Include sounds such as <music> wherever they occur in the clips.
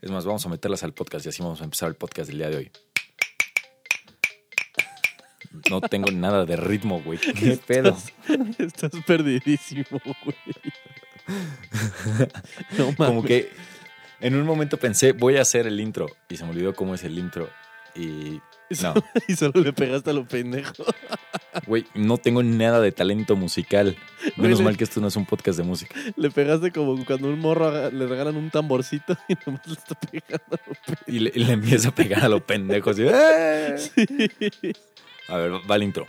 Es más, vamos a meterlas al podcast y así vamos a empezar el podcast del día de hoy. No tengo nada de ritmo, güey. <laughs> ¿Qué pedo? Estás, estás perdidísimo, güey. <laughs> No mames. Como que en un momento pensé, voy a hacer el intro. Y se me olvidó cómo es el intro. Y no, <laughs> Y solo le pegaste a lo pendejo. Güey, no tengo nada de talento musical. Menos mal que esto no es un podcast de música. Le pegaste como cuando un morro aga- le regalan un tamborcito <laughs> y nomás le está pegando. Y le, y le empiezo a pegar a los pendejos. ¡eh! Sí. A ver, va el intro.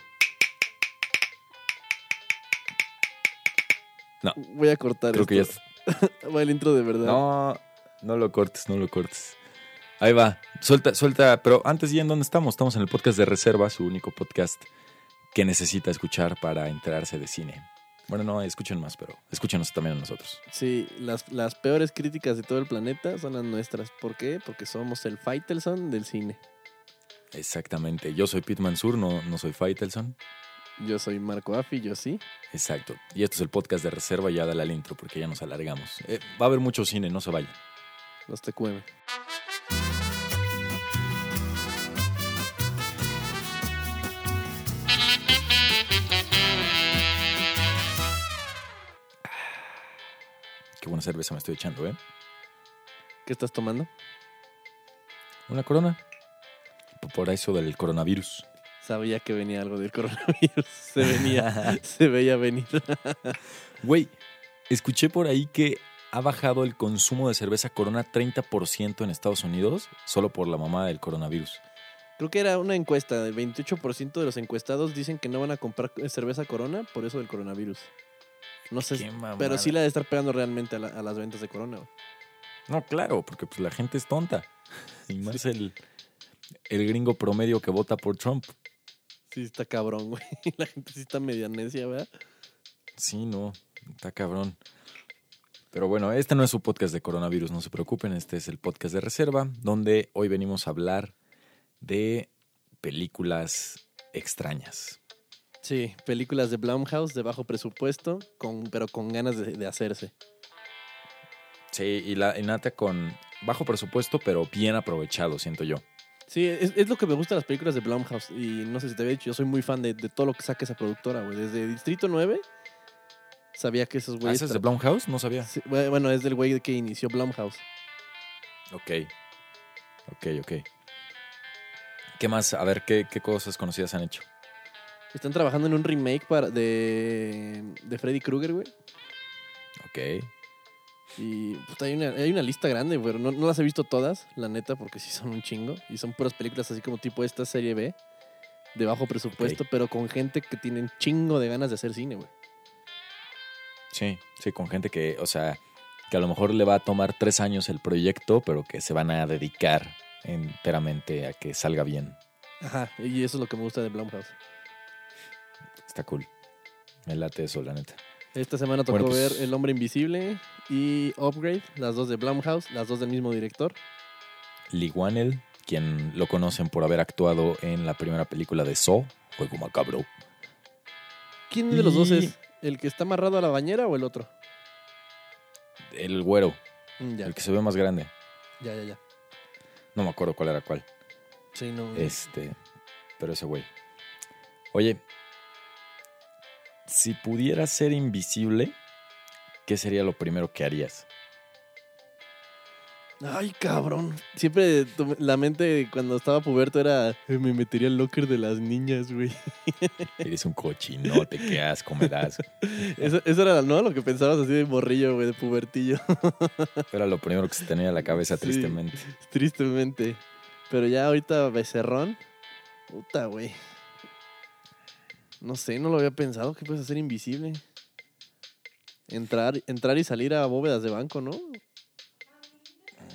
No, Voy a cortar creo que ya... esto. <laughs> Va el intro de verdad. No, no lo cortes, no lo cortes. Ahí va, suelta, suelta. Pero antes, ¿y en dónde estamos? Estamos en el podcast de Reserva, su único podcast que necesita escuchar para enterarse de cine. Bueno, no, escuchen más, pero escúchenos también a nosotros. Sí, las, las peores críticas de todo el planeta son las nuestras. ¿Por qué? Porque somos el Faitelson del cine. Exactamente. Yo soy Pete Mansur, no, no soy Faitelson. Yo soy Marco Affi, yo sí. Exacto. Y esto es el podcast de Reserva, ya dale al intro porque ya nos alargamos. Eh, va a haber mucho cine, no se vayan. Los TQM. Qué buena cerveza me estoy echando, ¿eh? ¿Qué estás tomando? Una corona. Por eso del coronavirus. Sabía que venía algo del coronavirus. <laughs> Se venía, <laughs> se veía venir. Güey, escuché por ahí que ha bajado el consumo de cerveza Corona 30% en Estados Unidos solo por la mamá del coronavirus. Creo que era una encuesta. El 28% de los encuestados dicen que no van a comprar cerveza Corona por eso del coronavirus. No sé, Qué pero sí la de estar pegando realmente a, la- a las ventas de Corona. güey. No, claro, porque pues la gente es tonta. <laughs> Y más el, el gringo promedio que vota por Trump. Sí, está cabrón, güey. <laughs> La gente sí está media necia, ¿verdad? Sí, no, está cabrón. Pero bueno, este no es su podcast de coronavirus, no se preocupen, este es el podcast de reserva, donde hoy venimos a hablar de películas extrañas. Sí, películas de Blumhouse de bajo presupuesto, con, pero con ganas de, de hacerse. Sí, y la y nata con bajo presupuesto, pero bien aprovechado, siento yo. Sí, es, es lo que me gusta de las películas de Blumhouse. Y no sé si te había dicho, yo soy muy fan de, de todo lo que saca esa productora, güey. Desde Distrito 9, sabía que esos ¿Ah, güeyes... ¿Ese es de Blumhouse? No sabía. Sí, bueno, es del güey que inició Blumhouse. Ok. Ok, ok. ¿Qué más? A ver, ¿qué, qué cosas conocidas han hecho? Están trabajando en un remake para, de, de Freddy Krueger, güey. Ok. Y puta, hay, una, hay una lista grande, pero no, no las he visto todas, la neta, porque sí son un chingo. Y son puras películas así como tipo esta serie B, de bajo presupuesto, pero con gente que tienen chingo de ganas de hacer cine, güey. Sí, sí, con gente que, o sea, que a lo mejor le va a tomar tres años el proyecto, pero que se van a dedicar enteramente a que salga bien. Ajá, y eso es lo que me gusta de Blumhouse. Está cool. Me late eso, la neta. Esta semana tocó Bueno, pues- ver El Hombre Invisible y Upgrade, las dos de Blumhouse, las dos del mismo director. Lee Wanell, quien lo conocen por haber actuado en la primera película de Saw, Juego Macabro. ¿Quién de los dos es? ¿El que está amarrado a la bañera o el otro? El güero, Mm, ya, el que se ve más grande. ya, ya, ya. No me acuerdo cuál era cuál. Sí, no. Este, pero ese güey. Oye, si pudieras ser invisible, ¿qué sería lo primero que harías? Ay, cabrón. Siempre la mente cuando estaba puberto era "Eh, me metería al locker de las niñas, güey. <laughs> Eres un cochinote, qué asco me das. <laughs> Eso, eso era ¿no? lo que pensabas así de morrillo, güey, de pubertillo. <laughs> Era lo primero que se tenía en la cabeza, Sí. tristemente. Tristemente. Pero ya ahorita becerrón. Puta, güey. No sé, no lo había pensado. ¿Qué puedes hacer invisible? Entrar, entrar y salir a bóvedas de banco, ¿no?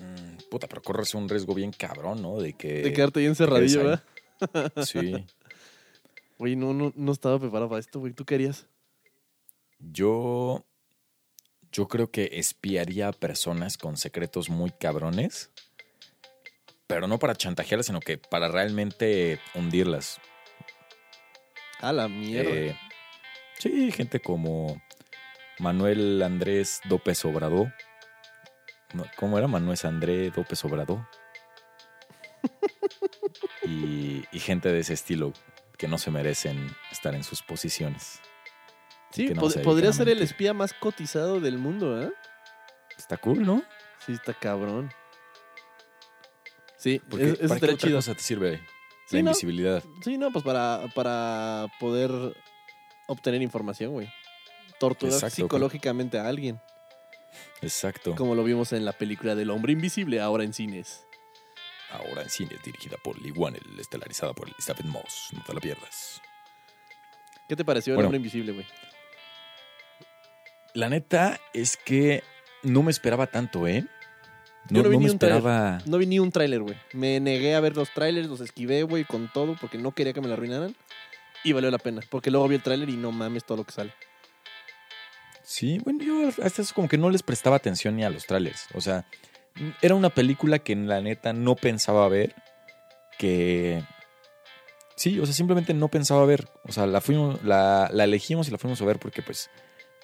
Mm, Puta, pero corres un riesgo bien cabrón, ¿no? De que. De quedarte ahí encerradillo. ¿verdad? <laughs> Sí. Güey, no, no, no estaba preparado para esto, güey. ¿Tú qué harías? Yo. Yo creo que espiaría a personas con secretos muy cabrones. Pero no para chantajearlas, sino que para realmente hundirlas. A la mierda. Eh, sí, gente como Manuel Andrés López Obrador. no, ¿cómo era? Manuel André López Obrador. <laughs> y, y gente de ese estilo que no se merecen estar en sus posiciones. Sí, no pod- se podría ser el espía más cotizado del mundo, ¿eh? Está cool, ¿no? Sí, está cabrón. Sí, Porque, es- ¿Para qué otra chido. cosa te sirve la ¿no? invisibilidad? Sí, no, pues para, para poder obtener información, güey. Torturar Exacto, psicológicamente a alguien. Exacto. Como lo vimos en la película del hombre invisible, ahora en cines. Ahora en cine, dirigida por Lee Wannell, estelarizada por Elizabeth Moss. No te la pierdas. ¿Qué te pareció el Bueno. hombre invisible, güey? La neta es que no me esperaba tanto, ¿eh? Yo No, vi no ni un tráiler. esperaba. No vi ni un tráiler, güey. Me negué a ver los trailers, los esquivé, güey, con todo, porque no quería que me lo arruinaran. Y valió la pena, porque luego vi el tráiler y no mames todo lo que sale. Sí, bueno, yo hasta eso como que no les prestaba atención ni a los trailers. O sea, era una película que en la neta no pensaba ver. Que. Sí, o sea, simplemente no pensaba ver. O sea, la, fuimos, la, la elegimos y la fuimos a ver porque, pues,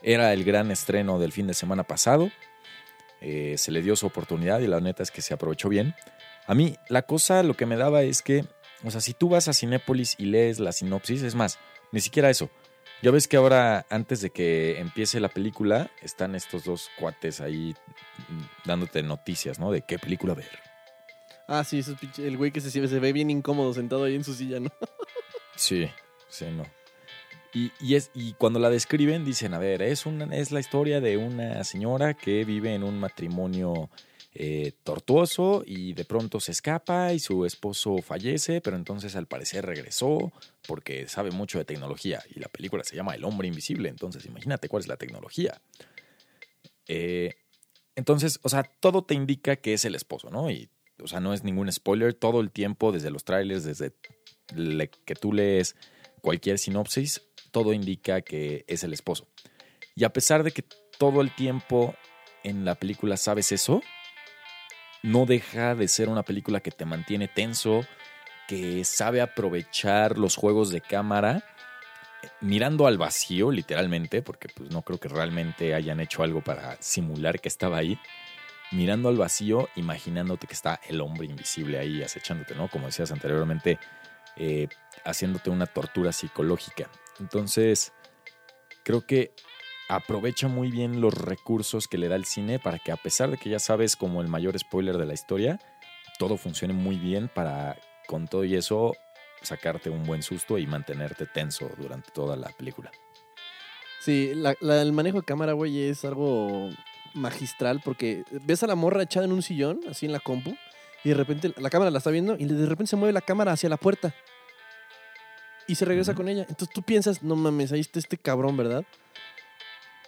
era el gran estreno del fin de semana pasado. Eh, se le dio su oportunidad y la neta es que se aprovechó bien. A mí, la cosa, lo que me daba es que, o sea, si tú vas a Cinépolis y lees la sinopsis, es más, ni siquiera eso. Ya ves que ahora, antes de que empiece la película, están estos dos cuates ahí mm, dándote noticias, ¿no? De qué película ver. Ah, sí, esos pinche- el güey que se, se ve bien incómodo sentado ahí en su silla, ¿no? Sí, sí, no. Y, cuando la describen, dicen, a ver, es, la historia de una señora que vive en un matrimonio eh, tortuoso y de pronto se escapa y su esposo fallece, pero entonces al parecer regresó porque sabe mucho de tecnología y la película se llama El hombre invisible, entonces imagínate cuál es la tecnología. Eh, entonces, o sea, todo te indica que es el esposo, ¿no? Y, o sea, no es ningún spoiler, todo el tiempo, desde los trailers, desde que tú lees cualquier sinopsis, todo indica que es el esposo. Y a pesar de que todo el tiempo en la película sabes eso, no deja de ser una película que te mantiene tenso, que sabe aprovechar los juegos de cámara mirando al vacío, literalmente, porque pues no creo que realmente hayan hecho algo para simular que estaba ahí. Mirando al vacío, imaginándote que está el hombre invisible ahí acechándote, ¿no? Como decías anteriormente, eh, haciéndote una tortura psicológica. Entonces, creo que aprovecha muy bien los recursos que le da el cine para que a pesar de que ya sabes como el mayor spoiler de la historia, todo funcione muy bien para con todo y eso sacarte un buen susto y mantenerte tenso durante toda la película. Sí, la- el manejo de cámara, güey, es algo magistral porque ves a la morra echada en un sillón, así en la compu, y de repente la cámara la está viendo y de repente se mueve la cámara hacia la puerta. Y se regresa con ella. Entonces tú piensas, no mames, ahí está este cabrón, ¿verdad?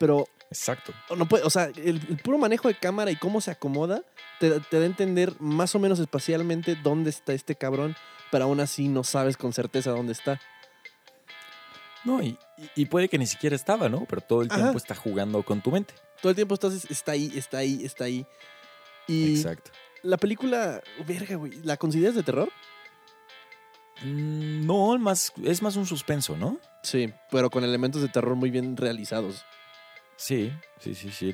Pero Exacto. no puede, o sea, el, el puro manejo de cámara y cómo se acomoda te, te da a entender más o menos espacialmente dónde está este cabrón, pero aún así no sabes con certeza dónde está. No, y, y- y puede que ni siquiera estaba, ¿no? Pero todo el Ajá. tiempo está jugando con tu mente. Todo el tiempo estás, está ahí, está ahí, está ahí. Y Exacto. la película, verga, güey, ¿la consideras de terror? Mm, No, más, es más un suspenso, ¿no? Sí, pero con elementos de terror muy bien realizados. Sí, sí, sí, sí.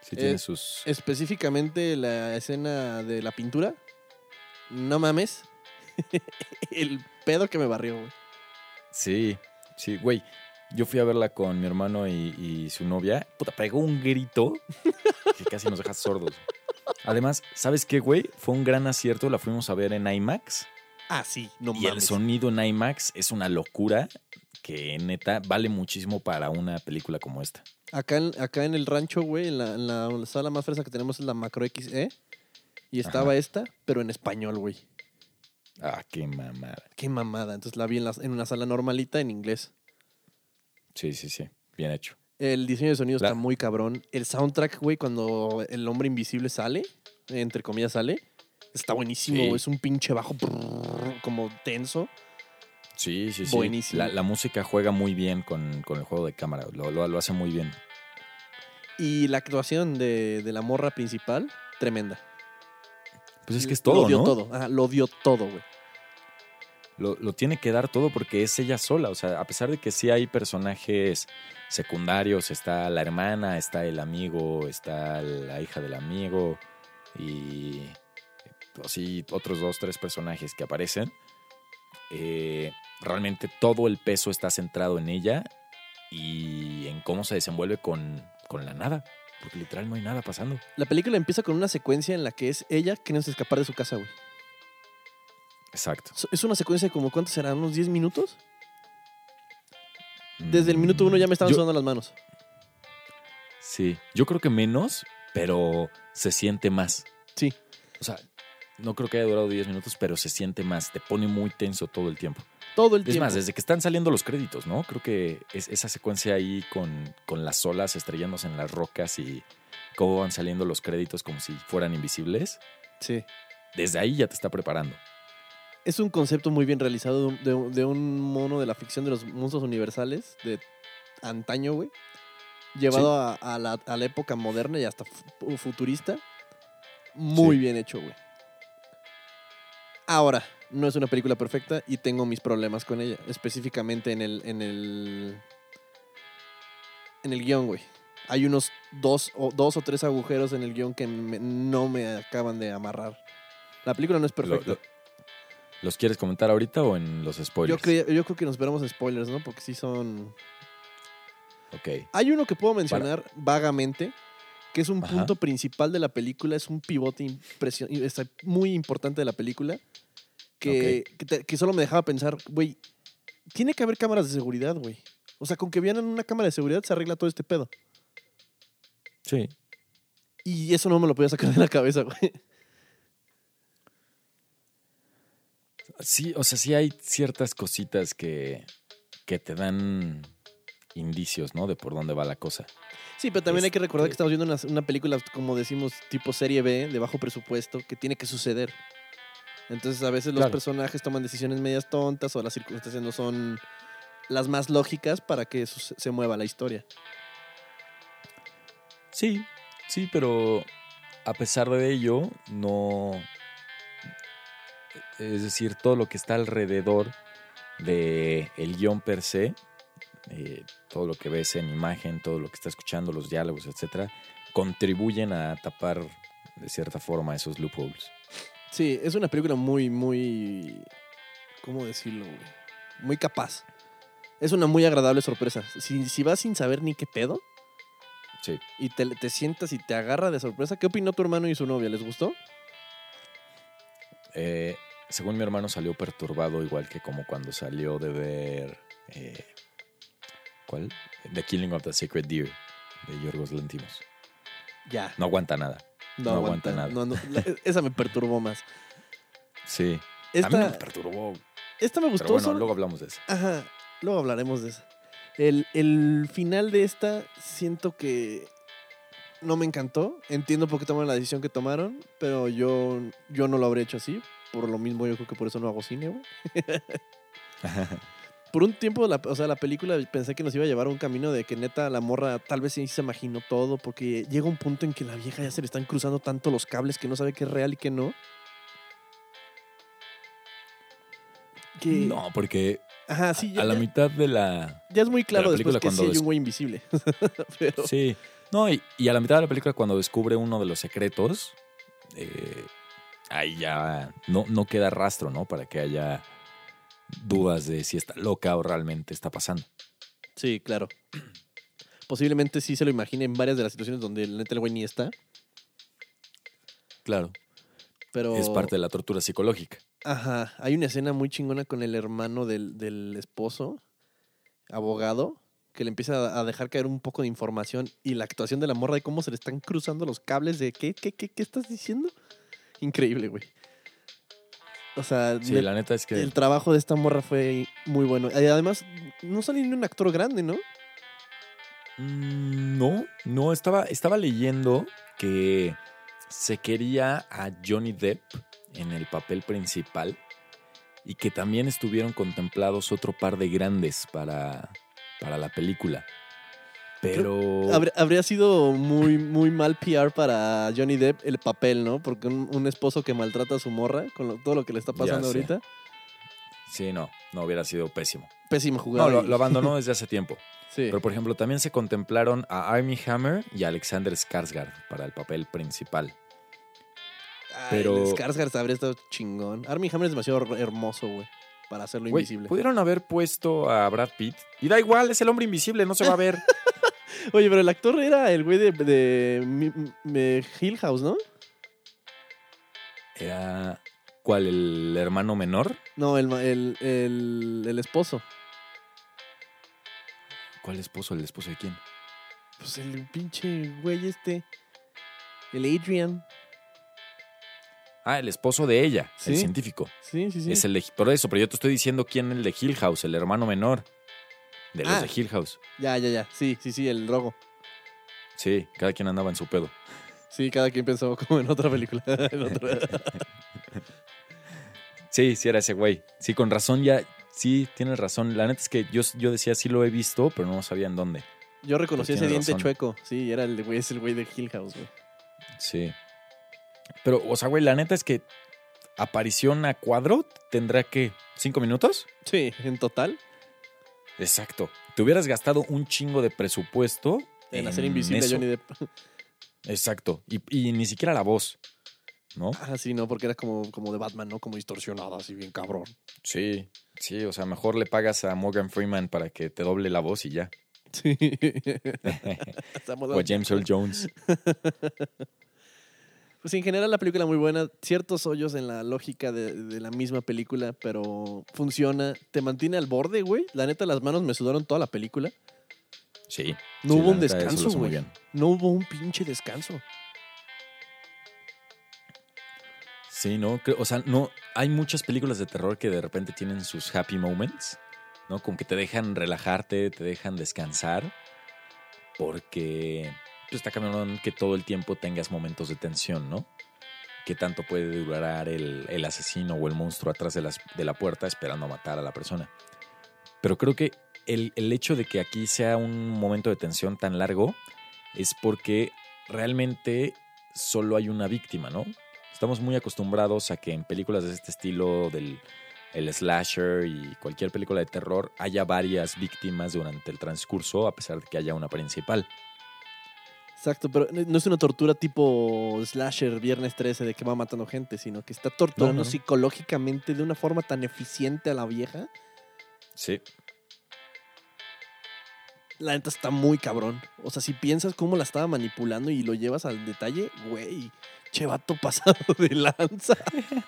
Sí Eh, tiene sus... Específicamente la escena de la pintura. No mames. <laughs> el pedo que me barrió, güey. Sí, sí, güey. Yo fui a verla con mi hermano y, y su novia. Puta, pegó un grito que casi nos deja sordos. Además, ¿sabes qué, güey? Fue un gran acierto. La fuimos a ver en IMAX. Ah, sí, no y el sonido en IMAX es una locura que neta vale muchísimo para una película como esta. Acá en, acá en el rancho, güey, en la, en la sala más fresa que tenemos es la Macro XE. Y estaba Ajá. esta, pero en español, güey. Ah, qué mamada. Qué mamada. Entonces la vi en, la- en una sala normalita en inglés. Sí, sí, sí. Bien hecho. El diseño de sonido La- está muy cabrón. El soundtrack, güey, cuando el hombre invisible sale, entre comillas sale, está buenísimo. Sí. Es un pinche bajo brrr, como tenso. Sí, sí, sí. Buenísimo. La, la música juega muy bien con, con el juego de cámara. Lo, lo- lo hace muy bien. Y la actuación de, de la morra principal, tremenda. Pues es que es todo, Lo dio ¿no? todo. Ajá, lo dio todo, güey. Lo, lo tiene que dar todo porque es ella sola. O sea, a pesar de que sí hay personajes secundarios, está la hermana, está el amigo, está la hija del amigo, y así otros dos, tres personajes que aparecen, eh, realmente todo el peso está centrado en ella y en cómo se desenvuelve con, con la nada. Porque literal no hay nada pasando. La película empieza con una secuencia en la que es ella queriendo escapar de su casa, güey. Exacto. Es- una secuencia de como, ¿cuánto será? ¿Unos 10 minutos? Desde el minuto uno ya me estaban Yo- sudando las manos. Sí, yo creo que menos, pero se siente más. Sí. O sea, no creo que haya durado 10 minutos, pero se siente más. Te pone muy tenso todo el tiempo. Todo el Es tiempo. más, desde que están saliendo los créditos, ¿no? Creo que es esa secuencia ahí con, con las olas estrellándose en las rocas y cómo van saliendo los créditos como si fueran invisibles. Sí. Desde ahí ya te está preparando. Es un concepto muy bien realizado de un, de un- de un mono de la ficción de los monstruos universales de antaño, güey. Llevado a, a la, a la época moderna y hasta fu- futurista. Muy Sí. bien hecho, güey. Ahora, no es una película perfecta y tengo mis problemas con ella. Específicamente en el. en el. En el guion, güey. Hay unos dos o, dos o tres agujeros en el guion que me- no me acaban de amarrar. La película no es perfecta. lo- ¿Los quieres comentar ahorita o en los Yo, spoilers? creo- yo creo que nos esperamos spoilers, ¿no? Porque sí son. Ok. Hay uno que puedo mencionar vagamente, que es un Ajá. punto principal de la película, es un pivote impresio- está muy importante de la película, que, que, te- que solo me dejaba pensar, güey, tiene que haber cámaras de seguridad, güey. O sea, con que en una cámara de seguridad se arregla todo este pedo. Sí. Y eso no me lo podía sacar de la cabeza, güey. Sí, o sea, sí hay ciertas cositas que, que te dan indicios, ¿no? De por dónde va la cosa. Sí, pero también hay que recordar que Este- estamos viendo una, una película, como decimos, tipo serie B, de bajo presupuesto, que tiene que suceder. Entonces, a veces los personajes toman decisiones medias tontas o las circunstancias no son las más lógicas para que se- mueva la historia. Sí, sí, pero a pesar de ello, no. Es decir, todo lo que está alrededor de el guion per se, eh, todo lo que ves en imagen, todo lo que está escuchando, los diálogos, etcétera, contribuyen a tapar de cierta forma esos loopholes. Sí, es una película muy, muy. ¿Cómo decirlo, güey? Muy capaz. Es una muy agradable sorpresa. Si, si vas sin saber ni qué pedo Sí. y te, te sientas y te agarra de sorpresa, ¿qué opinó tu hermano y su novia? ¿Les gustó? Eh, según mi hermano salió perturbado, igual que como cuando salió de ver. eh, ¿Cuál? The Killing of the Sacred Deer de Yorgos Lantimos. Ya. No aguanta nada. no aguanta nada. No, no, la- esa me perturbó más. Sí. A mí no me perturbó. esta me gustó. Pero bueno, solo- luego hablamos de eso. Ajá, luego hablaremos de eso. El, el final de esta siento que no me encantó. Entiendo por qué tomaron la decisión que tomaron, pero yo, yo no lo habría hecho así. Por lo mismo, yo creo que por eso no hago cine, güey. <laughs> Por un tiempo, la, o sea, la película pensé que nos iba a llevar a un camino de que neta la morra tal vez sí se imaginó todo, porque llega un punto en que la vieja ya se le están cruzando tanto los cables que no sabe qué es real y qué no. Que, No, porque Ajá, sí, ya, a la ya- mitad de la. ya es muy claro la después película que sí hay un güey invisible. <laughs> Pero, Sí. No, y, y a la mitad de la película, cuando descubre uno de los secretos, eh, ahí ya no, no queda rastro, ¿no? Para que haya dudas de si está loca o realmente está pasando. sí, claro. Posiblemente sí se lo imagine en varias de las situaciones donde el neta el güey ni está, Claro. pero... Es parte de la tortura psicológica. Ajá, hay una escena muy chingona con el hermano del, del esposo, abogado, que le empieza a- dejar caer un poco de información y la actuación de la morra de cómo se le están cruzando los cables de ¿qué, qué, qué, qué estás diciendo? Increíble, güey. O sea, Sí, net- la neta es que. el trabajo de esta morra fue muy bueno. Y además, no sale ni un actor grande, ¿no? Mm, No, no, estaba, estaba leyendo que se quería a Johnny Depp en el papel principal y que también estuvieron contemplados otro par de grandes para, para la película. Pero... Habría, sido muy, muy mal PR para Johnny Depp el papel, ¿no? Porque un, un esposo que maltrata a su morra con lo- todo lo que le está pasando ahorita, Sí, no, no hubiera sido pésimo. pésima jugada. No, lo, abandonó <laughs> desde hace tiempo. Sí. Pero por ejemplo, también se contemplaron a Armie Hammer y a Alexander Skarsgård para el papel principal. Pero- Skarsgård habría estado chingón. Armie Hammer es demasiado her- hermoso, güey. Para hacerlo Güey, invisible. pudieron haber puesto a Brad Pitt. Y da igual, es el hombre invisible, no se va a ver. <laughs> Oye, pero el actor era el güey de, de, Mi- Hill House, ¿no? Era. ¿Cuál? ¿El hermano menor? No, el, el, el, el esposo. ¿Cuál esposo? ¿El esposo de quién? Pues el pinche güey este. El Adrian. Ah, el esposo de ella, el científico. Sí, sí, sí. Es el de, por eso, pero yo te estoy diciendo quién es el de Hill House, el hermano menor de los Ah. de Hill House. Ya, ya, ya. Sí, sí, sí, el rogo. Sí, cada quien andaba en su pedo. Sí, cada quien pensó <laughs> como en otra película. <laughs> en otra. Sí, sí era ese güey. Sí, con razón ya, sí, tienes razón. La neta es que yo, yo decía sí lo he visto, pero no sabía en dónde. Yo reconocí ese diente razón. chueco. Sí, era el güey, es el güey de Hill House, güey. Sí. Pero, o sea, güey, la neta es que aparición a cuadro tendrá que cinco minutos. Sí, en total. Exacto. Te hubieras gastado un chingo de presupuesto En hacer invisible a. Johnny Depp. Exacto. Y, y ni siquiera la voz, ¿no? Ah, sí, no, porque era como, como de Batman, ¿no? Como distorsionada, así bien cabrón. Sí, sí, o sea, mejor le pagas a Morgan Freeman para que te doble la voz y ya. Sí. <laughs> O a James Earl Jones. <laughs> Pues en general la película muy buena, ciertos hoyos en la lógica de, de la misma película, pero funciona, te mantiene al borde, güey. La neta las manos me sudaron toda la película. Sí. No sí, hubo un neta, descanso, güey. No hubo un pinche descanso. Sí, ¿no? O sea, no, hay muchas películas de terror que de repente tienen sus happy moments, ¿no? Como que te dejan relajarte, te dejan descansar, porque pues, está cabrón que todo el tiempo tengas momentos de tensión, ¿no? ¿Qué tanto puede durar el, el asesino o el monstruo atrás de, las, de la puerta esperando a matar a la persona? Pero creo que el, el hecho de que aquí sea un momento de tensión tan largo es porque realmente solo hay una víctima, ¿no? Estamos muy acostumbrados a que en películas de este estilo del el slasher y cualquier película de terror haya varias víctimas durante el transcurso a pesar de que haya una principal. Exacto, pero no es una tortura tipo slasher viernes 13 de que va matando gente, sino que está torturando No, no, no. psicológicamente de una forma tan eficiente a la vieja. Sí. La neta está muy cabrón. O sea, si piensas cómo la estaba manipulando y lo llevas al detalle, güey, che vato pasado de lanza. <laughs>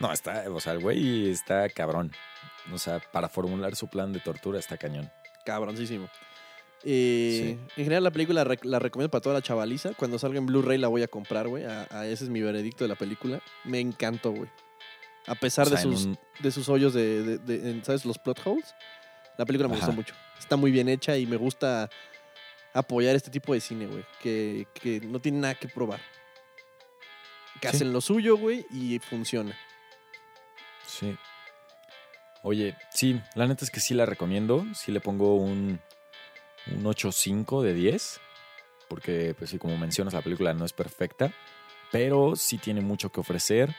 No, está, o sea, el güey está cabrón. O sea, para formular su plan de tortura está cañón. Cabroncísimo. Eh, En general, la película la recomiendo para toda la chavaliza. Cuando salga en Blu-ray la voy a comprar, güey. Ese es mi veredicto de la película. Me encantó, güey. A pesar O sea, de, sus, un- de sus hoyos de, de- de- en, ¿sabes? Los plot holes. La película me Ajá. gustó mucho. Está muy bien hecha y me gusta apoyar este tipo de cine, güey. Que, que no tiene nada que probar. Que Sí. hacen lo suyo, güey, y funciona. Sí. Oye, sí, la neta es que sí la recomiendo. Sí le pongo un, un 8.5 de 10. Porque, pues sí, como mencionas, la película no es perfecta. Pero sí tiene mucho que ofrecer.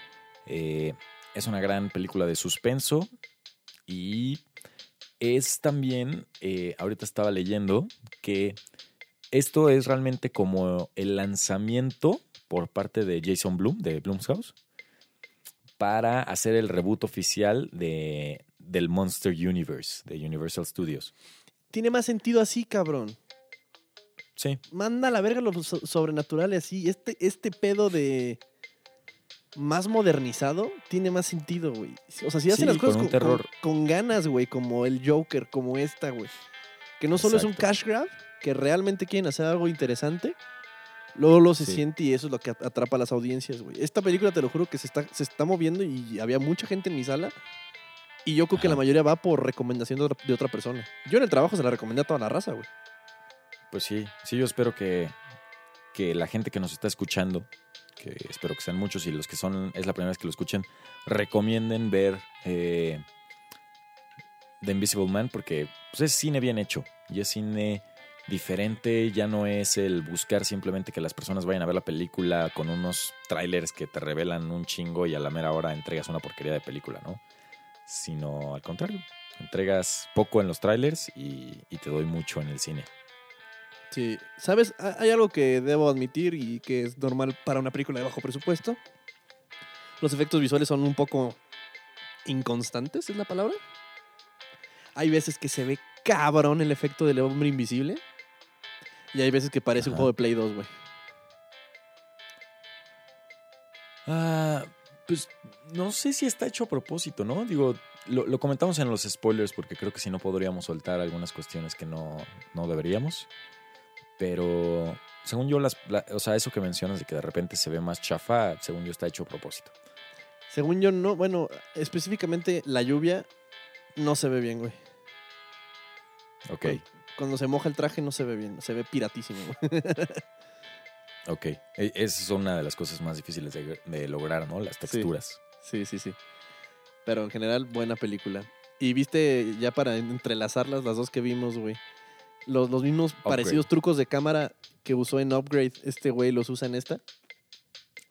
Eh, es una gran película de suspenso. Y es también, eh, ahorita estaba leyendo que esto es realmente como el lanzamiento por parte de Jason Bloom, de Blumhouse, para hacer el reboot oficial de, del Monster Universe, de Universal Studios. Tiene más sentido así, cabrón. Sí, manda a la verga lo so- sobrenatural y así. Este, este pedo de más modernizado tiene más sentido, güey. O sea, si hacen Sí, las cosas con con, un terror. con- con ganas, güey, como el Joker, como esta, güey. Que no solo es un cash grab, que realmente quieren hacer algo interesante. Luego lo se Sí. siente y eso es lo que at- atrapa a las audiencias, güey. Esta película, te lo juro, que se está, se está moviendo y había mucha gente en mi sala. Y yo creo que la mayoría va por recomendación de otra, de otra persona. Yo en el trabajo se la recomendé a toda la raza, güey. pues sí, sí, yo espero que, que la gente que nos está escuchando, que espero que sean muchos y los que son, es la primera vez que lo escuchen, recomienden ver eh, The Invisible Man porque pues, es cine bien hecho y es cine diferente, ya no es el buscar simplemente que las personas vayan a ver la película con unos trailers que te revelan un chingo y a la mera hora entregas una porquería de película, ¿no? Sino al contrario, entregas poco en los trailers y, y te doy mucho en el cine. Sí, ¿sabes? Ha- Hay algo que debo admitir y que es normal para una película de bajo presupuesto. Los efectos visuales son un poco inconstantes, ¿es la palabra? Hay veces que se ve cabrón el efecto del hombre invisible. Y hay veces que parece un juego de Play 2, güey. Ah, pues no sé si está hecho a propósito, ¿no? Digo, lo, lo comentamos en los spoilers porque creo que si no podríamos soltar algunas cuestiones que no, no deberíamos. Pero según yo, las, la- o sea, eso que mencionas de que de repente se ve más chafa, según yo está hecho a propósito. Según yo, no. Bueno, específicamente la lluvia no se ve bien, güey. Ok, Cuando se moja el traje no se ve bien. Se ve piratísimo, güey. <laughs> ok. E- Esa es una de las cosas más difíciles de, de lograr, ¿no? Las texturas. Sí, sí, sí. Pero en general, buena película. Y viste, ya para entrelazarlas, las dos que vimos, güey. Los, los mismos parecidos trucos de cámara que usó en Upgrade, este güey los usa en esta.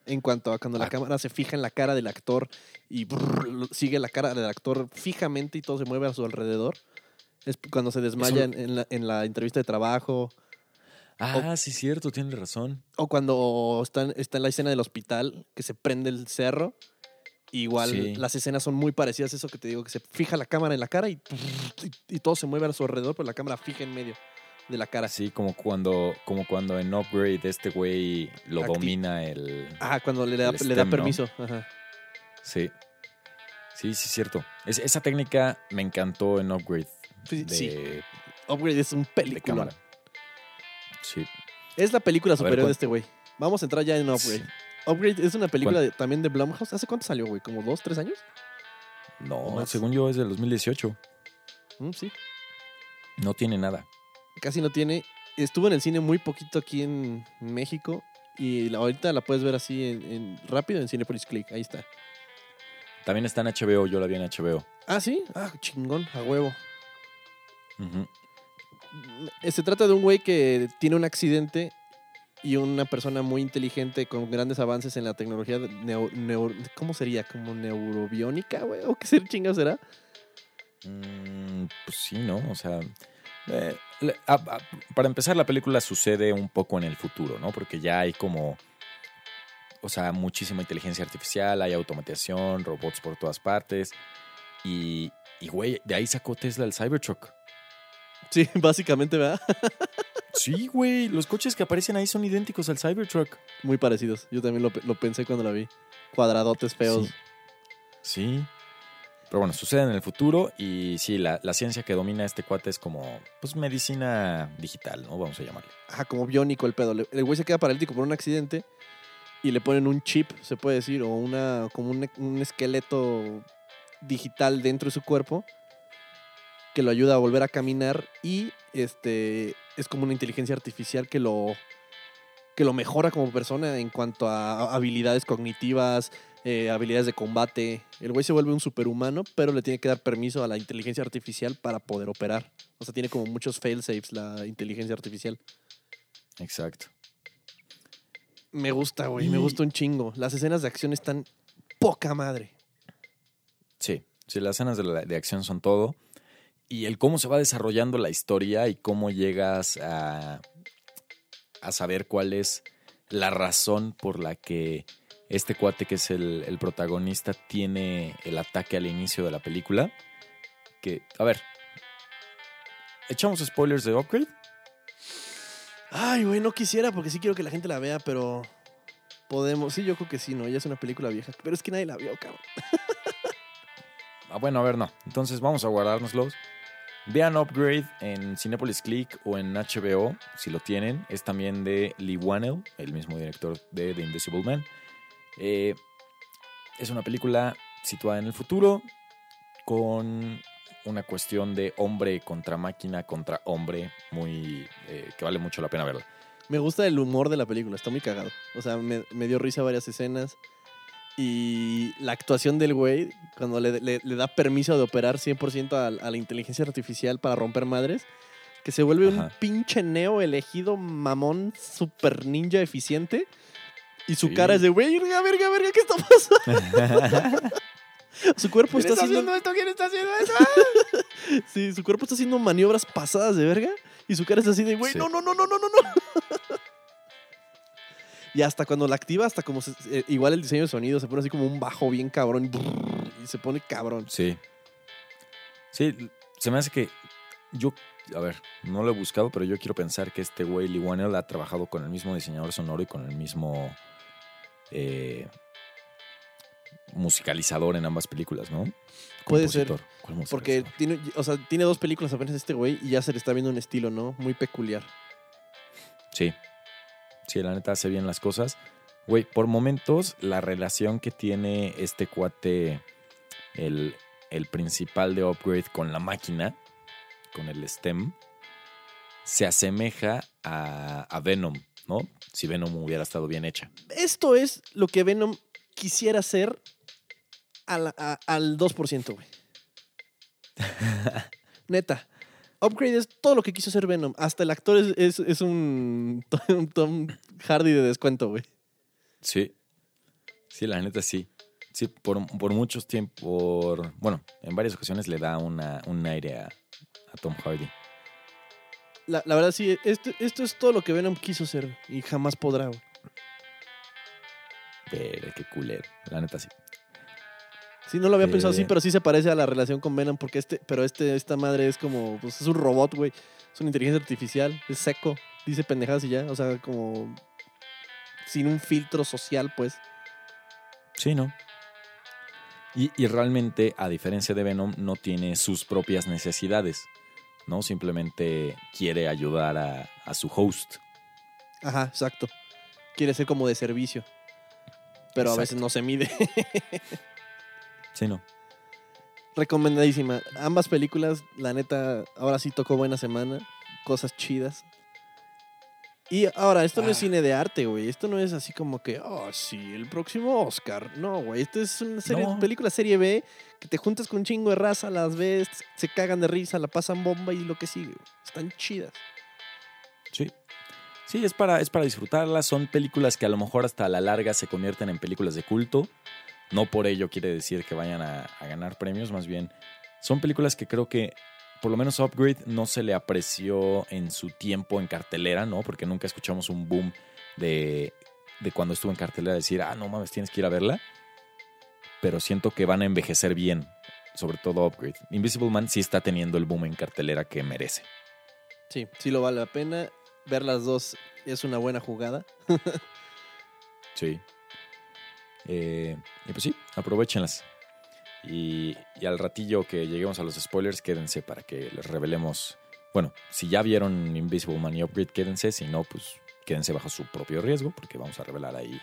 En cuanto a cuando la Ah. cámara se fija en la cara del actor y brrr, sigue la cara del actor fijamente y todo se mueve a su alrededor. Es cuando se desmaya en la, en la entrevista de trabajo. Ah, sí, cierto, tienes razón. O cuando está, en- está en la escena del hospital, que se prende el cerro. Igual Sí. las escenas son muy parecidas a eso que te digo, que se fija la cámara en la cara y, y, y todo se mueve a su alrededor, pero la cámara fija en medio de la cara. Sí, como cuando, como cuando en Upgrade este güey lo Acti- domina el... Ah, cuando le da, le da permiso. Ajá. Sí. Sí, sí, cierto. Es- esa técnica me encantó en Upgrade. Sí, De, sí, Upgrade es un de película. Sí. Es la película superior ¿cuán- de este güey. Vamos a entrar ya en Upgrade. Sí. Upgrade es una película de- también de Blumhouse. ¿Hace cuánto salió, güey? ¿Como dos, tres años? ¿O No, según yo es del 2018. Mm, sí. No tiene nada. Casi no tiene. Estuvo en el cine muy poquito aquí en México. Y la- ahorita la puedes ver así en, en- rápido en Cinepolis Click. Ahí está. También está en HBO, yo la vi en HBO. Ah, sí. Ah, chingón, a huevo. Eh, Se trata de un güey que tiene un accidente y una persona muy inteligente con grandes avances en la tecnología. neo- ¿Cómo sería? ¿Como neurobiónica, güey? ¿O qué ser chingado será? Mm, pues sí, ¿no? O sea, eh, para empezar la película sucede un poco en el futuro, ¿no? Porque ya hay como, o sea, muchísima inteligencia artificial, hay automatización, robots por todas partes. Y, y güey, de ahí sacó Tesla el Cybertruck. Sí, <laughs> básicamente, ¿verdad? Sí, güey, los coches que aparecen ahí son idénticos al Cybertruck. Muy parecidos. Yo también lo, lo pensé cuando la vi. Cuadradotes feos. Sí. Sí. Pero bueno, sucede en el futuro y sí, la, la ciencia que domina este cuate es como, pues, medicina digital, ¿no? Vamos a llamarle. Ajá, como biónico el pedo. El güey se queda paralítico por un accidente y le ponen un chip, se puede decir, o una como un, un esqueleto digital dentro de su cuerpo que lo ayuda a volver a caminar y este es como una inteligencia artificial que lo que lo mejora como persona en cuanto a habilidades cognitivas, eh, habilidades de combate. El güey se vuelve un superhumano, pero le tiene que dar permiso a la inteligencia artificial para poder operar. O sea, tiene como muchos failsafes la inteligencia artificial. Exacto. Me gusta, güey. Me gusta un chingo. Las escenas de acción están poca madre. Sí, sí, las escenas de, la- de acción son todo. Y el cómo se va desarrollando la historia y cómo llegas a, a saber cuál es la razón por la que este cuate que es el, el protagonista tiene el ataque al inicio de la película. Que, a ver, ¿echamos spoilers de Upgrade? Ay, güey, no quisiera porque sí quiero que la gente la vea, pero podemos. Sí, yo creo que sí, ¿no? Ya es una película vieja. Pero es que nadie la vio, cabrón. Ah, bueno, a ver, no. Entonces vamos a guardárnoslos. Vean Upgrade en Cinepolis Click o en HBO, si lo tienen. Es también de Lee Whannell, el mismo director de The Invisible Man. Eh, es una película situada en el futuro con una cuestión de hombre contra máquina contra hombre muy eh, que vale mucho la pena verla. Me gusta el humor de la película, está muy cagado. O sea, me dio risa varias escenas. Y la actuación del güey, cuando le, le- le da permiso de operar 100% a, a la inteligencia artificial para romper madres, que se vuelve un pinche neo elegido mamón super ninja eficiente. Y su Sí. cara es de, güey, verga, verga, verga, ¿qué está pasando? <laughs> Su cuerpo está haciendo... esto? ¿Quién está haciendo esto? <laughs> Sí, su cuerpo está haciendo maniobras pasadas de verga. Y su cara es así de, güey, Sí. no, no, no, no, no, no, no. <laughs> Y hasta cuando la activa, hasta como se- eh, igual el diseño de sonido, se pone así como un bajo bien cabrón y, brrr, y se pone cabrón. Sí. Sí, se me hace que yo, a ver, no lo he buscado, pero yo quiero pensar que este güey Lee ha trabajado con el mismo diseñador sonoro y con el mismo eh, musicalizador en ambas películas, ¿no? Puede ser, Compositor. ¿Cuál Porque tiene, o sea, tiene dos películas apenas este güey y ya se le está viendo un estilo, ¿no? Muy peculiar. Sí. Sí, la neta hace bien las cosas. Güey, por momentos, la relación que tiene este cuate, el, el principal de Upgrade con la máquina, con el STEM, se asemeja a, a Venom, ¿no? Si Venom hubiera estado bien hecha. Esto es lo que Venom quisiera hacer a la- a- al 2%, güey. <laughs> Neta. Upgrade es todo lo que quiso hacer Venom. Hasta el actor es, es- es un, <laughs> un Tom Hardy de descuento, güey. Sí. Sí, la neta sí. Sí, por, por muchos tiempos, por, bueno, en varias ocasiones le da una, un aire a, a Tom Hardy. La, la verdad, sí, esto, esto es todo lo que Venom quiso hacer y jamás podrá, güey. Pero qué culero. La neta sí. Sí, no lo había pensado así, pero sí se parece a la relación con Venom porque este, pero este, esta madre es como, pues es un robot, güey. Es una inteligencia artificial, es seco, dice pendejadas y ya, o sea, como sin un filtro social, pues. Sí, ¿no? Y, y realmente, a diferencia de Venom, no tiene sus propias necesidades, ¿no? Simplemente quiere ayudar a, a su host. Ajá, exacto. Quiere ser como de servicio. Pero a veces no se mide. <laughs> Sí, ¿no? Recomendadísima. Ambas películas, la neta, ahora sí tocó buena semana. Cosas chidas. Y ahora, esto no es Ah. cine de arte, güey. Esto no es así como que, oh, sí, el próximo Oscar. No, güey. Esto es una serie, No. película serie B que te juntas con un chingo de raza, las ves, se cagan de risa, la pasan bomba y lo que sigue. Están chidas. Sí. Sí, es para, es para disfrutarlas. Son películas que a lo mejor hasta a la larga se convierten en películas de culto. No por ello quiere decir que vayan a, a ganar premios, más bien son películas que creo que por lo menos Upgrade no se le apreció en su tiempo en cartelera, ¿no? Porque nunca escuchamos un boom de, de cuando estuvo en cartelera decir, ah, no mames, tienes que ir a verla. Pero siento que van a envejecer bien, sobre todo Upgrade. Invisible Man sí está teniendo el boom en cartelera que merece. Sí, sí lo vale la pena. Ver las dos es una buena jugada. Sí. Eh, y pues sí, aprovechenlas. Y, al ratillo que lleguemos a los spoilers, quédense para que les revelemos. Bueno, si ya vieron Invisible Man y Upgrade, quédense. Si no, pues quédense bajo su propio riesgo, porque vamos a revelar ahí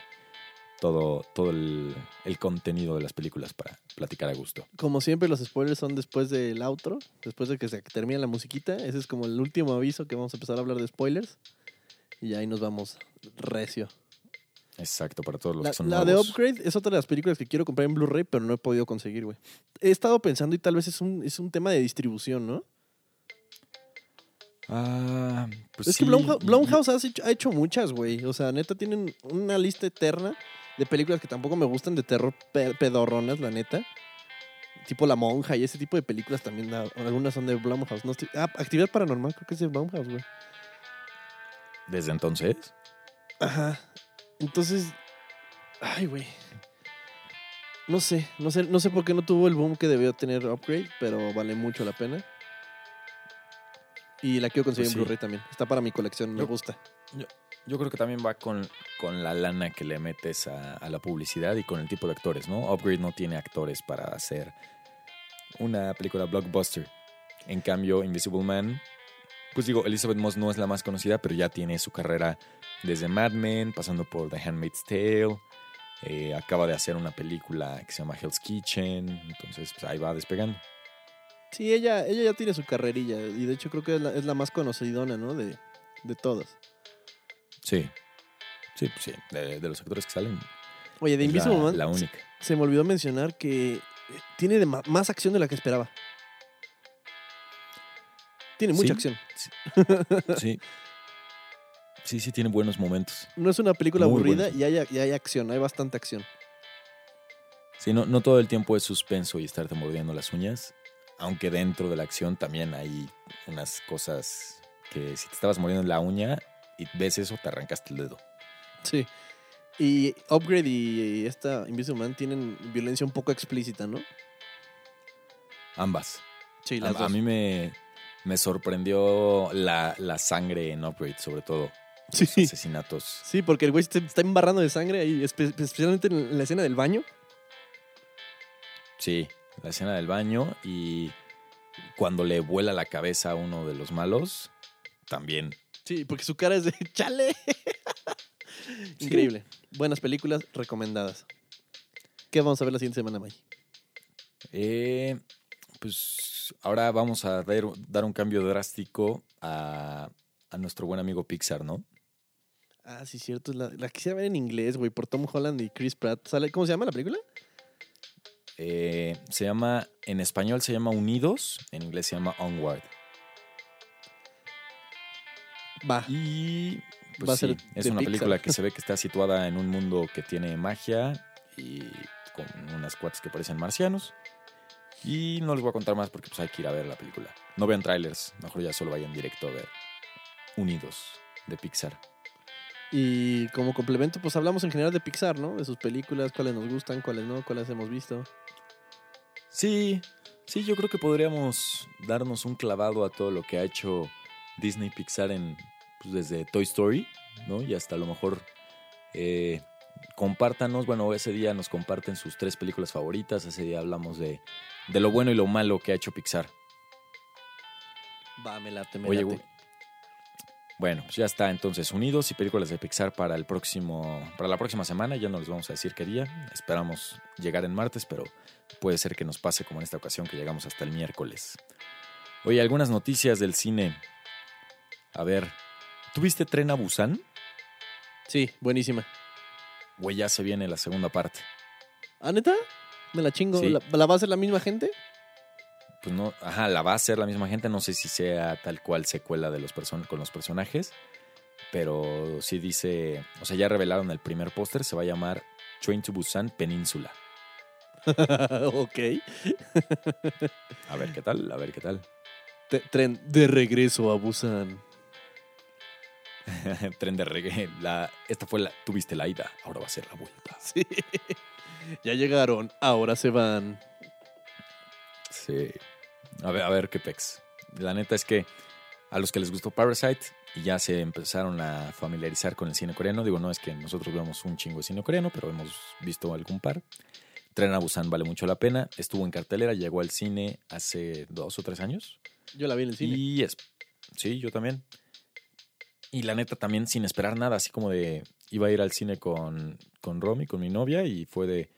todo, todo el, el contenido de las películas para platicar a gusto. Como siempre, los spoilers son después del outro, después de que se termine la musiquita. Ese es como el último aviso que vamos a empezar a hablar de spoilers. Y ahí nos vamos recio. Exacto, para todos los La, que son la de. Upgrade es otra de las películas que quiero comprar en Blu-ray, pero no he podido conseguir, güey. He estado pensando y tal vez es un, es un tema de distribución, ¿no? Ah, pues es que Blumhouse, ha, hecho, ha hecho muchas, güey. O sea, neta, tienen una lista eterna de películas que tampoco me gustan de terror pe- pedorronas, la neta. Tipo La Monja y ese tipo de películas también. Algunas son de Blumhouse. No estoy- ah, Actividad Paranormal creo que es de Blumhouse, güey. Desde entonces. Ajá. Entonces, ay, güey. No sé, no sé, no sé por qué no tuvo el boom que debió tener Upgrade, pero vale mucho la pena. Y la quiero conseguir Pues en sí. Blu-ray también. Está para mi colección, me Yo- gusta. Yo creo que también va con, con la lana que le metes a, a la publicidad y con el tipo de actores, ¿no? Upgrade no tiene actores para hacer una película blockbuster. En cambio, Invisible Man, pues digo, Elizabeth Moss no es la más conocida, pero ya tiene su carrera desde Mad Men, pasando por The Handmaid's Tale. eh, acaba de hacer una película que se llama Hell's Kitchen. Entonces, pues ahí va despegando. Sí, ella, ella ya tiene su carrerilla. Y de hecho creo que es la, es la más conocidona, ¿no? De, de todas. Sí. Sí, pues sí. De, de los actores que salen. Oye, de Invisible la, Man, la se- única. Se, me olvidó mencionar que eh, tiene de más acción de la que esperaba. Tiene mucha Sí. acción. Sí. <laughs> Sí, sí, tiene buenos momentos. No es una película Muy aburrida y hay, y hay acción, hay bastante acción. Sí, no, no todo el tiempo es suspenso y estarte mordiendo las uñas. Aunque dentro de la acción también hay unas cosas que si te estabas mordiendo la uña y ves eso, te arrancaste el dedo. Sí. Y Upgrade y esta Invisible Man tienen violencia un poco explícita, ¿no? Ambas. Sí, A, a mí me, me sorprendió la, la sangre en Upgrade, sobre todo. Sí. Los asesinatos. Sí, porque el güey se está embarrando de sangre ahí, espe- especialmente en la escena del baño. Sí, la escena del baño y cuando le vuela la cabeza a uno de los malos, también. Sí, porque su cara es de <laughs> chale. <laughs> Increíble. Buenas películas recomendadas. ¿Qué vamos a ver la siguiente semana, May? Eh, pues ahora vamos a ver- dar un cambio drástico a, a nuestro buen amigo Pixar, ¿no? Ah, sí, cierto. La, la quisiera ver en inglés, güey, por Tom Holland y Chris Pratt. ¿Sale- ¿Cómo se llama la película? Eh, se llama, en español se llama Unidos, en inglés se llama Onward. Va. Y pues Va a ser es una Pixar. película que se ve que está <laughs> situada en un mundo que tiene magia y con unas cuates que parecen marcianos. Y no les voy a contar más porque pues hay que ir a ver la película. No vean trailers, mejor ya solo vayan directo a ver Unidos de Pixar. Y como complemento, pues hablamos en general de Pixar, ¿no? De sus películas, cuáles nos gustan, cuáles no, cuáles hemos visto. Sí, sí, yo creo que podríamos darnos un clavado a todo lo que ha hecho Disney Pixar en, pues, desde Toy Story, ¿no? Y hasta a lo mejor eh, compártanos, bueno, ese día nos comparten sus tres películas favoritas, ese día hablamos de, de lo bueno y lo malo que ha hecho Pixar. Va, me late, me Oye, late. Bueno, pues ya está entonces unidos y películas de Pixar para el próximo, para la próxima semana. Ya no les vamos a decir qué día. Esperamos llegar en martes, pero puede ser que nos pase como en esta ocasión que llegamos hasta el miércoles. Oye, algunas noticias del cine. A ver, ¿tuviste Tren a Busan? Sí, buenísima. Güey, ya se viene la segunda parte. ¿Ah, neta? ¿Me la chingo? Sí. ¿La, la va a hacer la misma gente? Pues no, ajá, la va a hacer la misma gente. No sé si sea tal cual secuela de los person con los personajes, pero sí dice, o sea, ya revelaron el primer póster, se va a llamar Train to Busan Península. <laughs> ok. A ver qué tal, a ver qué tal. Tren de regreso a Busan. <laughs> Tren de reggae. La, esta fue la, tuviste la ida, ahora va a ser la vuelta. <laughs> Sí. Ya llegaron, ahora se van. Sí. A ver, a ver qué pex. La neta es que a los que les gustó Parasite y ya se empezaron a familiarizar con el cine coreano, digo, no es que nosotros veamos un chingo de cine coreano, pero hemos visto algún par. Tren a Busan vale mucho la pena. Estuvo en cartelera, llegó al cine hace dos o tres años. Yo la vi en el cine. Y es, sí, yo también. Y la neta también sin esperar nada, así como de iba a ir al cine con, con Romy, con mi novia, y fue de,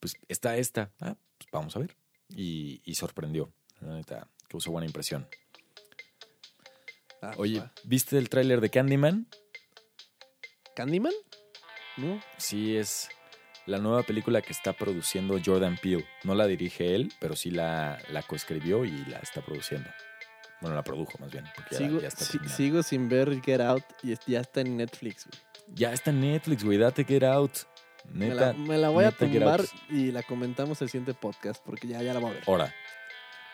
pues está esta, ah, pues vamos a ver. Y, y sorprendió, la neta, causó buena impresión. Ah, pues Oye. ¿viste el tráiler de Candyman? ¿Candyman? ¿No? Sí, es la nueva película que está produciendo Jordan Peele. No la dirige él, pero sí la, la coescribió y la está produciendo. Bueno, la produjo más bien, porque Sigo, ya está si- terminada. sigo sin ver Get Out y ya está en Netflix. güey. Ya está en Netflix, güey. Date Get Out. Me Neta. la, me la voy a neta, tumbar y la comentamos el siguiente podcast porque ya, ya la voy a ver. Ora.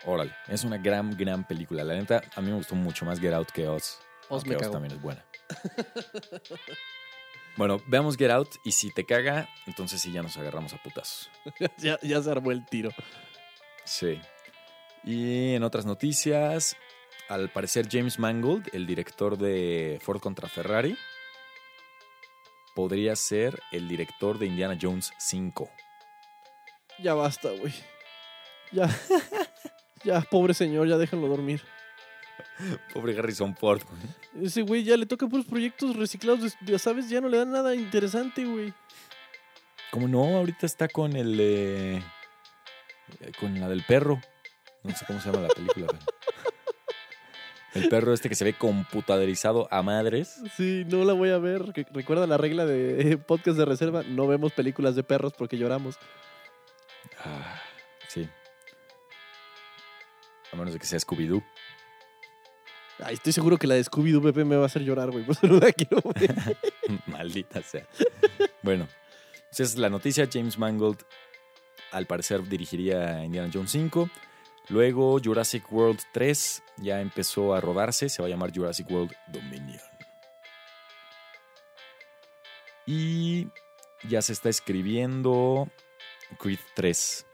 Órale. Es una gran, gran película. La neta, a mí me gustó mucho más Get Out que Oz. Oz me Oz también es buena. <laughs> bueno, veamos Get Out y si te caga, entonces sí ya nos agarramos a putazos. <laughs> ya, ya se armó el tiro. Sí. Y en otras noticias, al parecer James Mangold, el director de Ford contra Ferrari, podría ser el director de Indiana Jones 5. Ya basta, güey. Ya. <laughs> ya, pobre señor, ya déjenlo dormir. <laughs> Pobre Harrison Ford. güey. Ese güey ya le toca puros proyectos reciclados, ya sabes, ya no le dan nada interesante, güey. ¿Cómo no? Ahorita está con el. eh, eh, con la del perro. No sé cómo se llama la película. pero- <laughs> El perro este que se ve computadorizado a madres. Sí, no la voy a ver. Recuerda la regla de eh, podcast de reserva, no vemos películas de perros porque lloramos. Ah. A menos de que sea Scooby-Doo. Ay, estoy seguro que la de Scooby-Doo Pepe me va a hacer llorar, güey. <laughs> Por eso no la quiero ver. <laughs> Maldita sea. Bueno, esa es la noticia. James Mangold, al parecer, dirigiría Indiana Jones 5. Luego Jurassic World 3 ya empezó a rodarse. Se va a llamar Jurassic World Dominion. Y ya se está escribiendo Creed 3.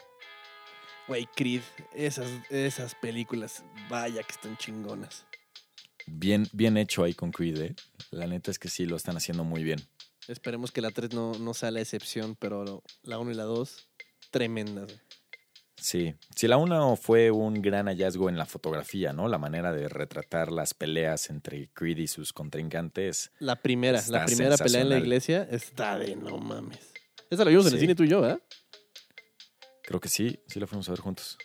Güey, Creed, esas, esas películas, vaya que están chingonas. Bien, bien hecho ahí con Creed, ¿eh? La neta es que sí, lo están haciendo muy bien. Esperemos que la 3 no, no sea la excepción, pero la 1 y la 2, tremendas. Sí, si la 1 fue un gran hallazgo en la fotografía, ¿no? La manera de retratar las peleas entre Creed y sus contrincantes. La primera, la primera pelea en la iglesia está de no mames. Esa la vimos en el Sí. cine tú y yo, ¿verdad? Creo que sí, sí la fuimos a ver juntos.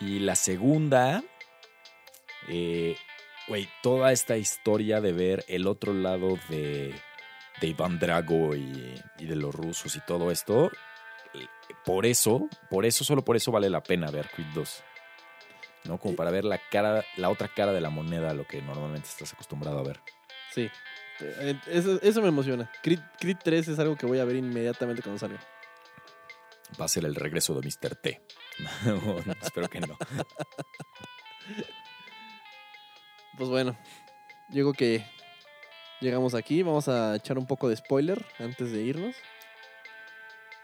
Y la segunda, eh, güey, toda esta historia de ver el otro lado de, de Iván Drago y, y de los rusos y todo esto, eh, por eso, por eso, solo por eso vale la pena ver Creed 2. ¿No? Como para ver la cara, la otra cara de la moneda, lo que normalmente estás acostumbrado a ver. Sí. Eh, Eso, eso me emociona. Creed, Creed 3 es algo que voy a ver inmediatamente cuando salga. Va a ser el regreso de Mr. T. <laughs> Espero que no. <laughs> Pues bueno, creo que llegamos aquí. Vamos a echar un poco de spoiler antes de irnos.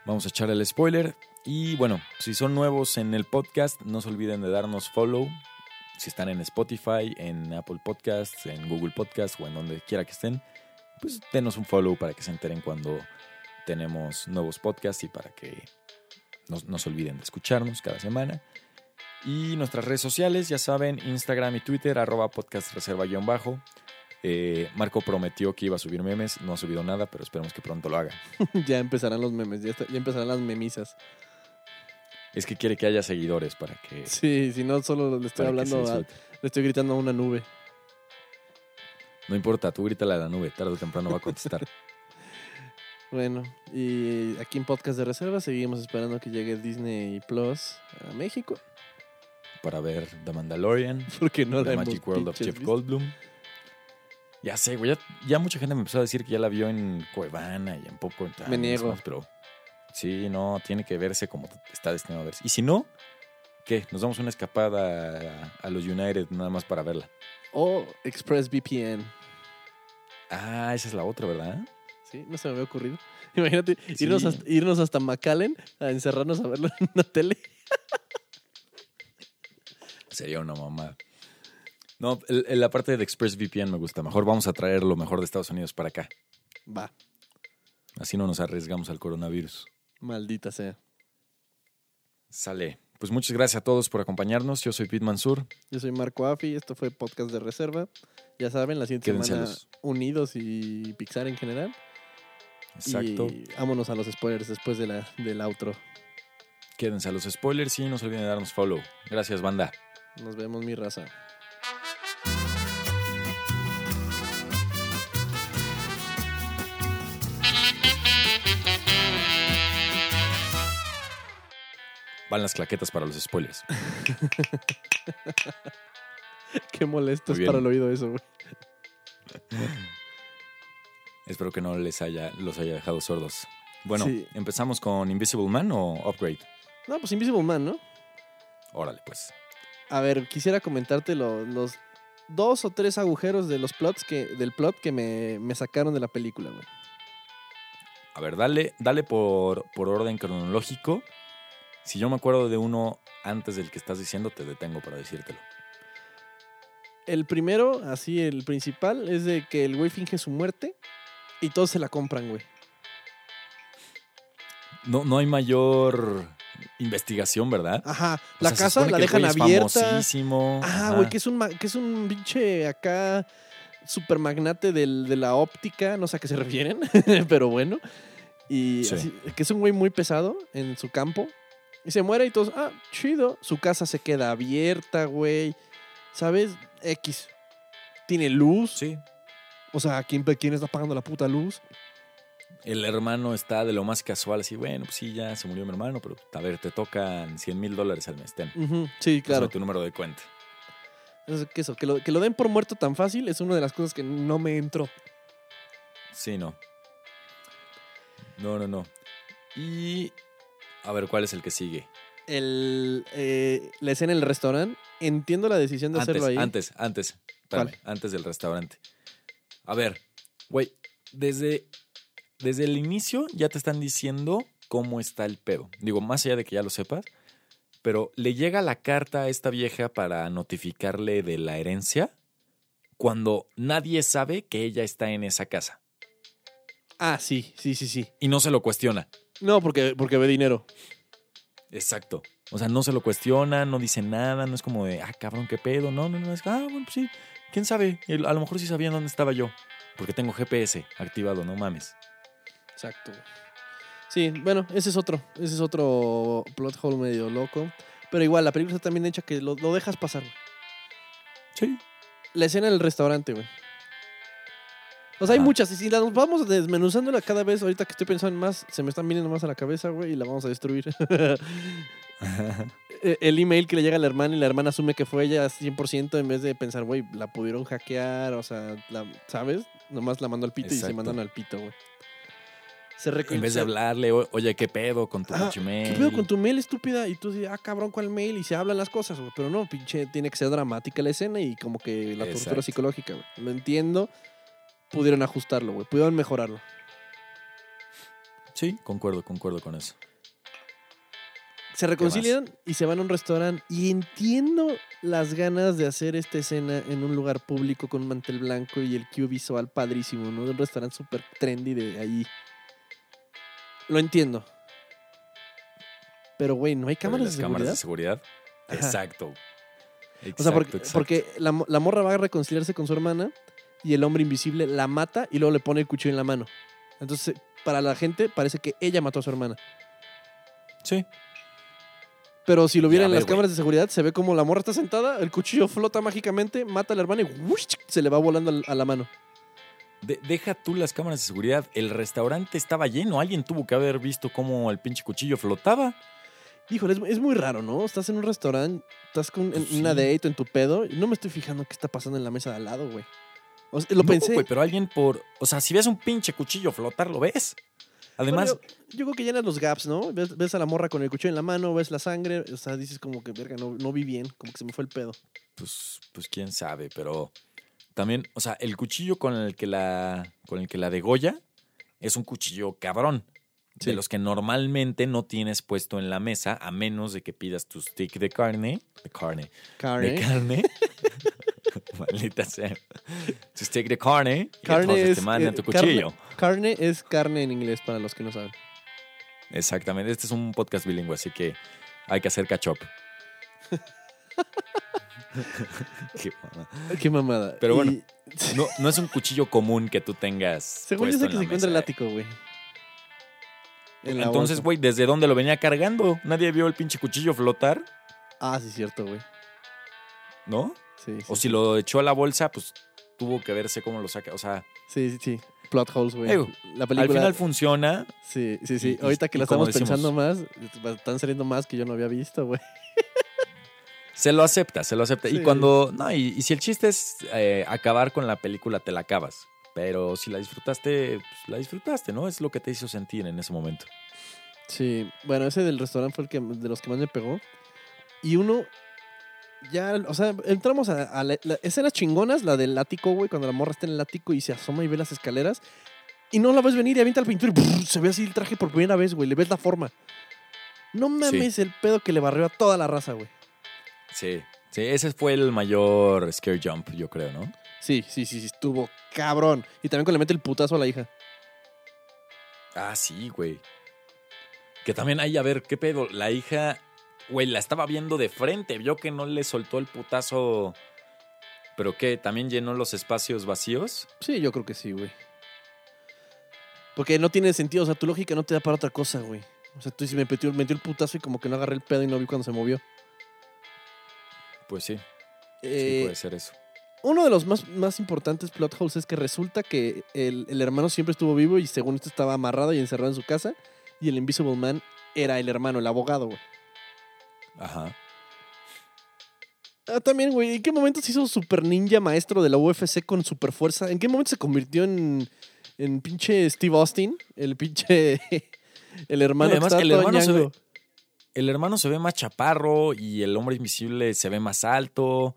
Vamos a echar el spoiler. Y bueno, si son nuevos en el podcast, no se olviden de darnos follow. Si están en Spotify, en Apple Podcasts, en Google Podcasts o en donde quiera que estén, pues denos un follow para que se enteren cuando tenemos nuevos podcasts y para que no, no se olviden de escucharnos cada semana. Y nuestras redes sociales, ya saben, Instagram y Twitter, arroba podcast reserva guion bajo. Eh, Marco prometió que iba a subir memes, no ha subido nada, pero esperemos que pronto lo haga. <laughs> ya empezarán los memes, ya, está- ya empezarán las memisas. Es que quiere que haya seguidores para que, Sí, si no, solo le estoy hablando, a- le estoy gritando a una nube. No importa, tú grítale a la nube, tarde o temprano va a contestar. <laughs> Bueno, y aquí en Podcast de Reserva seguimos esperando que llegue Disney Plus a México. para ver The Mandalorian, <laughs> Porque no la The Magic World of Jeff. Goldblum. Ya sé, güey, ya, ya mucha gente me empezó a decir que ya la vio en Cuevana y en Popcorn Me niego. pero sí, no, tiene que verse como está destinado a verse. Y si no, ¿qué? Nos damos una escapada a, a los United nada más para verla. O ExpressVPN. Ah, esa es la otra, ¿verdad? Sí, no se me había ocurrido. <laughs> Imagínate irnos, hasta, irnos hasta McAllen a encerrarnos a verlo <laughs> en una tele. Sería una mamada. No, el- el- la parte de ExpressVPN me gusta. Mejor vamos a traer lo mejor de Estados Unidos para acá. Va, Así no nos arriesgamos al coronavirus. maldita sea. Sale. Pues muchas gracias a todos por acompañarnos. Yo soy Pete Mansur. Yo soy Marco Afi, esto fue Podcast de Reserva. Ya saben, la siguiente Quédense semana los- unidos y Pixar en general. Exacto. Y vámonos a los spoilers después de la, del outro. Quédense a los spoilers y no se olviden de darnos follow. Gracias, banda. Nos vemos, mi raza. Van las claquetas para los spoilers. <laughs> <laughs> Qué molesto es para el oído eso, güey. <laughs> Espero que no les haya, los haya dejado sordos. Bueno, Sí. ¿empezamos con Invisible Man o Upgrade? No, pues Invisible Man, ¿no? Órale, pues. A ver, quisiera comentarte lo- los dos o tres agujeros de los plots que, del plot que me, me sacaron de la película, güey. A ver, dale, dale por, por orden cronológico. Si yo me acuerdo de uno antes del que estás diciendo, te detengo para decírtelo. El primero, así el principal, es de que el güey finge su muerte y todos se la compran, güey. No, no hay mayor investigación, ¿verdad? Ajá, O la sea, casa la dejan abierta. famosísimo. Ajá. güey, que es un que es un pinche acá super magnate del- de la óptica, no sé a qué se refieren, <laughs> pero bueno. Y Sí. así, que es un güey muy pesado en su campo. Y se muere y todos, ah, chido. Su casa se queda abierta, güey. ¿Sabes? X. Tiene luz. Sí. O sea, ¿quién, ¿quién está pagando la puta luz? El hermano está de lo más casual, así, bueno, pues sí, ya se murió mi hermano, pero a ver, te tocan 100 mil dólares al mes, ten. Ujú, Sí, claro. Pásame tu número de cuenta. Es que eso, que lo, que lo den por muerto tan fácil es una de las cosas que no me entró. Sí, no. No, no, no. Y a ver, ¿cuál es el que sigue? El, eh, la escena en el restaurante, entiendo la decisión de Antes, hacerlo ahí. antes, antes. Antes del restaurante. A ver, güey, desde desde el inicio ya te están diciendo cómo está el pedo. Digo, más allá de que ya lo sepas, pero le llega la carta a esta vieja para notificarle de la herencia cuando nadie sabe que ella está en esa casa. Ah, sí, sí, sí, sí. Y no se lo cuestiona. No, porque, porque ve dinero. Exacto. O sea, no se lo cuestiona, no dice nada, no es como de, ah, cabrón, qué pedo. No, no, no, es, ah, bueno, pues sí, quién sabe. A lo mejor sí sabían dónde estaba yo, porque tengo GPS activado, no mames. Exacto. Sí, bueno, ese es otro, ese es otro plot hole medio loco. Pero igual, la película está también hecha que lo, lo dejas pasar. Sí. La escena del restaurante, güey. O sea, hay muchas. Y si las vamos desmenuzándola cada vez, ahorita que estoy pensando en más, se me están viniendo más a la cabeza, güey, y la vamos a destruir. <laughs> <laughs> El email que le llega a la hermana y la hermana asume que fue ella 100% en vez de pensar, güey, la pudieron hackear, o sea, la- ¿sabes? Nomás la mandó al pito y se mandan al pito, güey. Se en vez de hablarle, "O- oye, ¿qué pedo con tu Ah, pinche ¿Qué mail?" pedo con tu mail, estúpida? Y tú dices, ah, cabrón, ¿cuál mail? Y se hablan las cosas, güey. Pero no, pinche, tiene que ser dramática la escena y como que la tortura Exacto. psicológica, güey. Lo entiendo. Pudieron ajustarlo, güey. Pudieron mejorarlo. Sí, concuerdo, concuerdo con eso. Se reconcilian y se van a un restaurante. Y entiendo las ganas de hacer esta escena en un lugar público con un mantel blanco y el cue visual padrísimo, ¿no? De un restaurante súper trendy de ahí. Lo entiendo. Pero, güey, no hay cámaras las de cámaras de seguridad. seguridad. Ajá. Exacto. O sea, porque, Exacto, exacto. porque la, la morra va a reconciliarse con su hermana y el hombre invisible la mata y luego le pone el cuchillo en la mano. Entonces, para la gente parece que ella mató a su hermana. Sí. Pero si lo vieran en ve, las cámaras de seguridad, se ve como la morra está sentada, el cuchillo flota mágicamente, mata a la hermana y ¡wush! se le va volando al- a la mano. De- deja tú las cámaras de seguridad. El restaurante estaba lleno. Alguien tuvo que haber visto cómo el pinche cuchillo flotaba. Híjole, es, es muy raro, ¿no? Estás en un restaurante, estás con en Pues una date en tu pedo, y no me estoy fijando qué está pasando en la mesa de al lado, güey. O sea, lo No, pensé. pero alguien por. O sea, si ves un pinche cuchillo flotar, lo ves. Además, Bueno, yo, yo creo que llenas los gaps, ¿no? Ves, ves a la morra con el cuchillo en la mano, ves la sangre, o sea, dices como que, verga, no, no vi bien, como que se me fue el pedo. pues, pues quién sabe, pero también, o sea, el cuchillo con el que la, con el que la degolla es un cuchillo cabrón. Sí. De los que normalmente no tienes puesto en la mesa, a menos de que pidas tu stick de carne. De carne. De Carne. <laughs> <laughs> Maldita sea. Tu stick de carne. Y Carne entonces es, te mandan eh, tu carne. cuchillo. Carne es carne en inglés para los que no saben. Exactamente. Este es un podcast bilingüe, así que hay que hacer catch up. <laughs> Qué mamada. Qué mamada. Pero bueno, Y- No, no es un cuchillo común que tú tengas. según yo sé que se encuentra el mesa, ático, güey. En Entonces, güey, ¿desde dónde lo venía cargando? Nadie vio el pinche cuchillo flotar, Ah, sí, cierto, güey. ¿no? Sí, sí. O si lo echó a la bolsa, pues tuvo que verse cómo lo saca. O sea, Sí, sí, sí. Plot holes, güey. La al película. final funciona. Sí, sí, sí. y- Ahorita que la estamos decimos- pensando más, están saliendo más que yo no había visto, güey. Se lo acepta, se lo acepta. Sí. Y cuando. No, y, y si el chiste es eh, acabar con la película, te la acabas. Pero si la disfrutaste, pues la disfrutaste, ¿no? Es lo que te hizo sentir en ese momento. Sí, bueno, ese del restaurante fue el que de los que más me pegó. Y uno, ya, o sea, entramos a, a la, la- escenas chingonas, la del ático, güey, cuando la morra está en el ático y se asoma y ve las escaleras. Y no la ves venir y avienta el pintura y se ve así el traje por primera vez, güey, le ves la forma. No mames el pedo que le barrió a toda la raza, güey. Sí. Sí, ese fue el mayor scare jump, yo creo, ¿no? Sí, sí, sí, sí, estuvo cabrón. Y también cuando le mete el putazo a la hija. Ah, sí, güey. Que también hay, a ver, ¿qué pedo? La hija, güey, la estaba viendo de frente, vio que no le soltó el putazo. ¿Pero qué? ¿También llenó los espacios vacíos? Sí, yo creo que sí, güey. Porque no tiene sentido, o sea, tu lógica no te da para otra cosa, güey. O sea, tú dices, me metió, metió el putazo y como que no agarré el pedo y no vi cuando se movió. Pues sí, sí Eh, puede ser eso. uno de los más, más importantes plot holes es que resulta que el, el hermano siempre estuvo vivo y según esto estaba amarrado y encerrado en su casa. Y el Invisible Man era el hermano, el abogado, güey. Ajá. Ah, también, güey, ¿en qué momento se hizo super ninja maestro de la UFC con super fuerza? ¿En qué momento se convirtió en, en pinche Steve Austin? El pinche... <laughs> El hermano además, que está el todo hermano se ve- ñango. El hermano se ve más chaparro y el hombre invisible se ve más alto.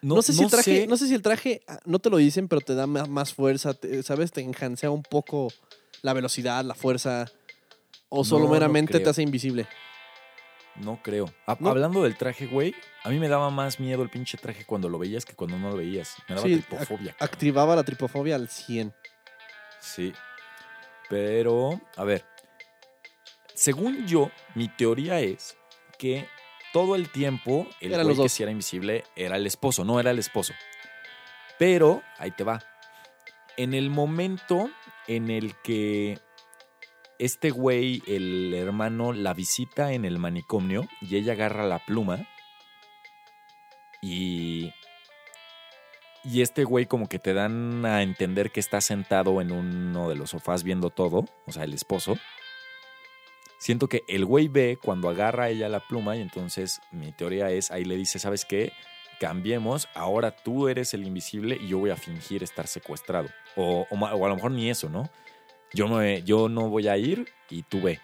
No, sé si el traje, no sé si el traje, ah, no te lo dicen, pero te da más fuerza, te- ¿sabes? Te enhancea un poco la velocidad, la fuerza. O solo No, meramente te hace invisible. No creo. Hablando del traje, güey, a mí me daba más miedo el pinche traje cuando lo veías que cuando no lo veías. Me daba Sí, tripofobia. Activaba la tripofobia al 100. Sí. Pero, a ver. Según yo, mi teoría es que todo el tiempo el Eran güey los que sí era invisible era el esposo, no era el esposo. Pero, ahí te va. En el momento en el que este güey, el hermano, la visita en el manicomio y ella agarra la pluma y y este güey como que te dan a entender que está sentado en uno de los sofás viendo todo, o sea, el esposo. Siento que el güey ve cuando agarra a ella la pluma y entonces mi teoría es, ahí le dice, ¿sabes qué? Cambiemos, ahora tú eres el invisible y yo voy a fingir estar secuestrado. O, o a lo mejor ni eso, ¿no? Yo, me, yo no voy a ir y tú ve.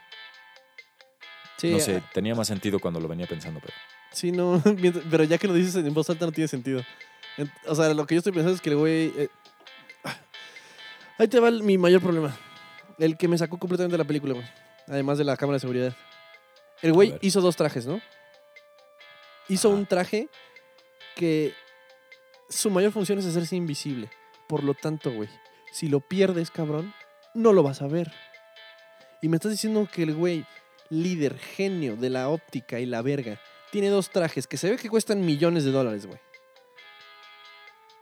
Sí, no sé, ah, tenía más sentido cuando lo venía pensando, pero... sí, no. <laughs> Pero ya que lo dices en voz alta no tiene sentido. En- O sea, lo que yo estoy pensando es que el güey. eh, ah, Ahí te va mi mayor problema. El que me sacó completamente de la película, güey. Además de la cámara de seguridad. El güey hizo dos trajes, ¿no? Hizo Ajá. un traje que su mayor función es hacerse invisible. Por lo tanto, güey, si lo pierdes, cabrón, no lo vas a ver. Y me estás diciendo que el güey, líder, genio de la óptica y la verga, tiene dos trajes que se ve que cuestan millones de dólares, güey.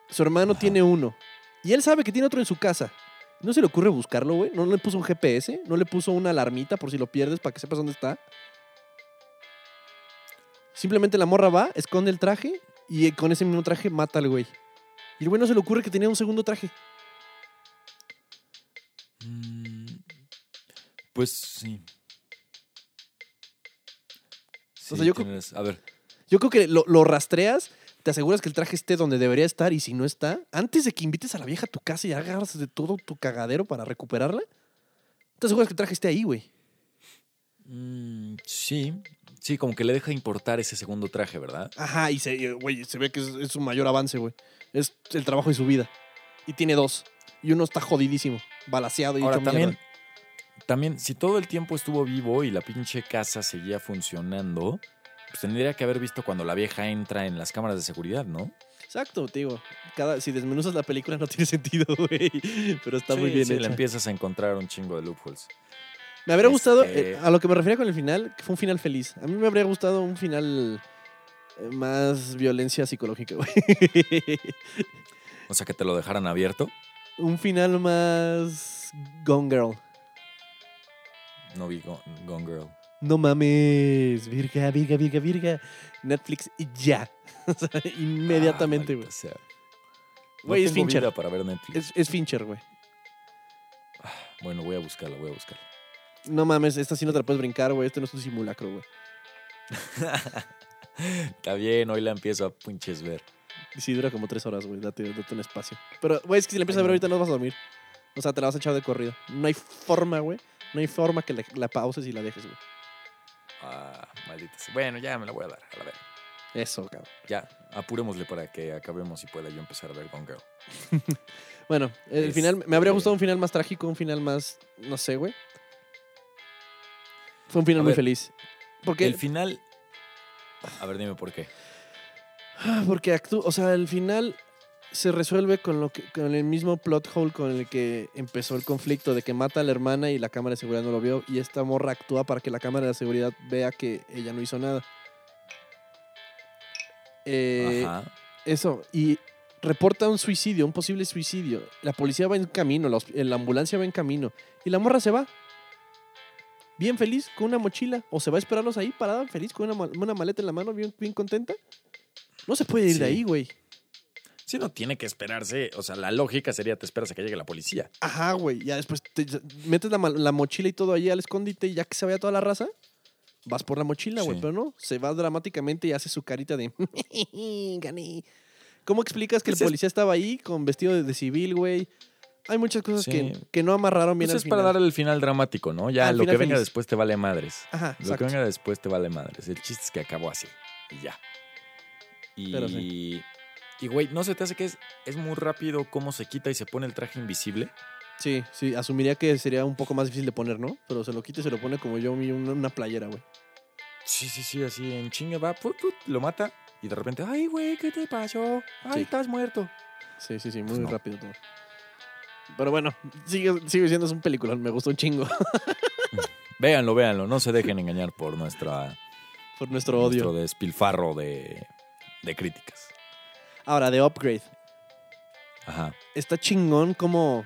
Su hermano Ajá. tiene uno. Y él sabe que tiene otro en su casa. ¿No se le ocurre buscarlo, güey? ¿No le puso un GPS? ¿No le puso una alarmita por si lo pierdes para que sepas dónde está? Simplemente la morra va, esconde el traje y con ese mismo traje mata al güey. Y el güey no se le ocurre que tenía un segundo traje. Pues sí. Sí, sea, yo creo- tienes- A ver, Yo creo que lo, lo rastreas, te aseguras que el traje esté donde debería estar y si no está, antes de que invites a la vieja a tu casa y agarras de todo tu cagadero para recuperarla, te aseguras que el traje esté ahí, güey. mm, sí. Sí, como que le deja importar ese segundo traje, ¿verdad? Ajá, y se, güey, se ve que es, es su mayor avance, güey. Es el trabajo de su vida. Y tiene dos. Y uno está jodidísimo, balaseado y Ahora hecho también, mierda. También, si todo el tiempo estuvo vivo y la pinche casa seguía funcionando, pues tendría que haber visto cuando la vieja entra en las cámaras de seguridad, ¿no? Exacto, te digo. Cada, si desmenuzas la película no tiene <laughs> sentido, güey. Pero está muy bien sí, le empiezas a encontrar un chingo de loopholes. Me habría gustado, Este- eh, a lo que me refería con el final, que fue un final feliz. A mí me habría gustado un final eh, más violencia psicológica, güey. <laughs> O sea, que te lo dejaran abierto. un final más Gone Girl. No vi Go- Gone Girl. No mames, virga, virga, virga, virga. Netflix y ya. <laughs> O sea, Inmediatamente, Ah, güey. Güey, es Fincher. para ver Netflix. Es, es Fincher, güey. Bueno, voy a buscarla, voy a buscarla. No mames, esta sí no te la puedes brincar, güey. Este no es un simulacro, güey. <laughs> Está bien, hoy la empiezo a pinches ver. Sí dura como tres horas, güey. Date, date un espacio. Pero, güey, es que si la empiezas a ver ahorita no vas a dormir. O sea, te la vas a echar de corrido. No hay forma, güey. No hay forma que la, la pauses y la dejes, güey. Ah, maldita sea. Bueno, ya me la voy a dar, a la ver. Eso, cabrón. Ya, apurémosle para que acabemos y pueda yo empezar a ver Gone Girl. <laughs> Bueno, el final, me habría gustado un final más trágico, un final más, no sé, güey. Fue un final muy ver, feliz. Porque, El final... A ver, dime por qué. porque actú- o sea, el final se resuelve con lo que, con el mismo plot hole con el que empezó el conflicto de que mata a la hermana y la cámara de seguridad no lo vio y esta morra actúa para que la cámara de seguridad vea que ella no hizo nada. Eh, Ajá. Eso, y reporta un suicidio, un posible suicidio. La policía va en camino, la, ambulancia va en camino. Y la morra se va. Bien feliz, con una mochila. O se va a esperarlos ahí, parada, feliz, con una, ma- una maleta en la mano, bien, bien contenta. No se puede ir de ahí, güey. Sí, no tiene que esperarse. O sea, la lógica sería te esperas a que llegue la policía. Ajá, güey. Ya después te metes la, mochila y todo ahí al escondite y ya que se vaya toda la raza, vas por la mochila, güey. Sí. Pero no, se va dramáticamente y hace su carita de <laughs> gané. ¿Cómo explicas que Pues el policía estaba ahí con vestido de, de civil, güey? Hay muchas cosas Sí. que, que no amarraron bien Pues al es final. para dar el final dramático, ¿no? Ya lo que venga feliz. después te vale madres. Ajá, Lo exacto. que venga después te vale madres. El chiste es que acabó así. Y ya. Y Pero sí. Y güey, ¿no se te hace que es, es muy rápido cómo se quita y se pone el traje invisible? Sí, sí, asumiría que sería un poco más difícil de poner, ¿no? Pero se lo quita y se lo pone como yo, una, una playera, güey. Sí, sí, sí, así en chinga va, put, put, lo mata y de repente, ay, güey, ¿qué te pasó? Ay, Sí. estás muerto. Sí, sí, sí, muy Pues no. rápido todo. Pero bueno, sigue, sigue siendo es un peliculón, me gustó un chingo <laughs> Véanlo, véanlo, no se dejen engañar por nuestra, por nuestro odio. nuestro despilfarro de, de críticas. Ahora, de Upgrade. Ajá. Está chingón como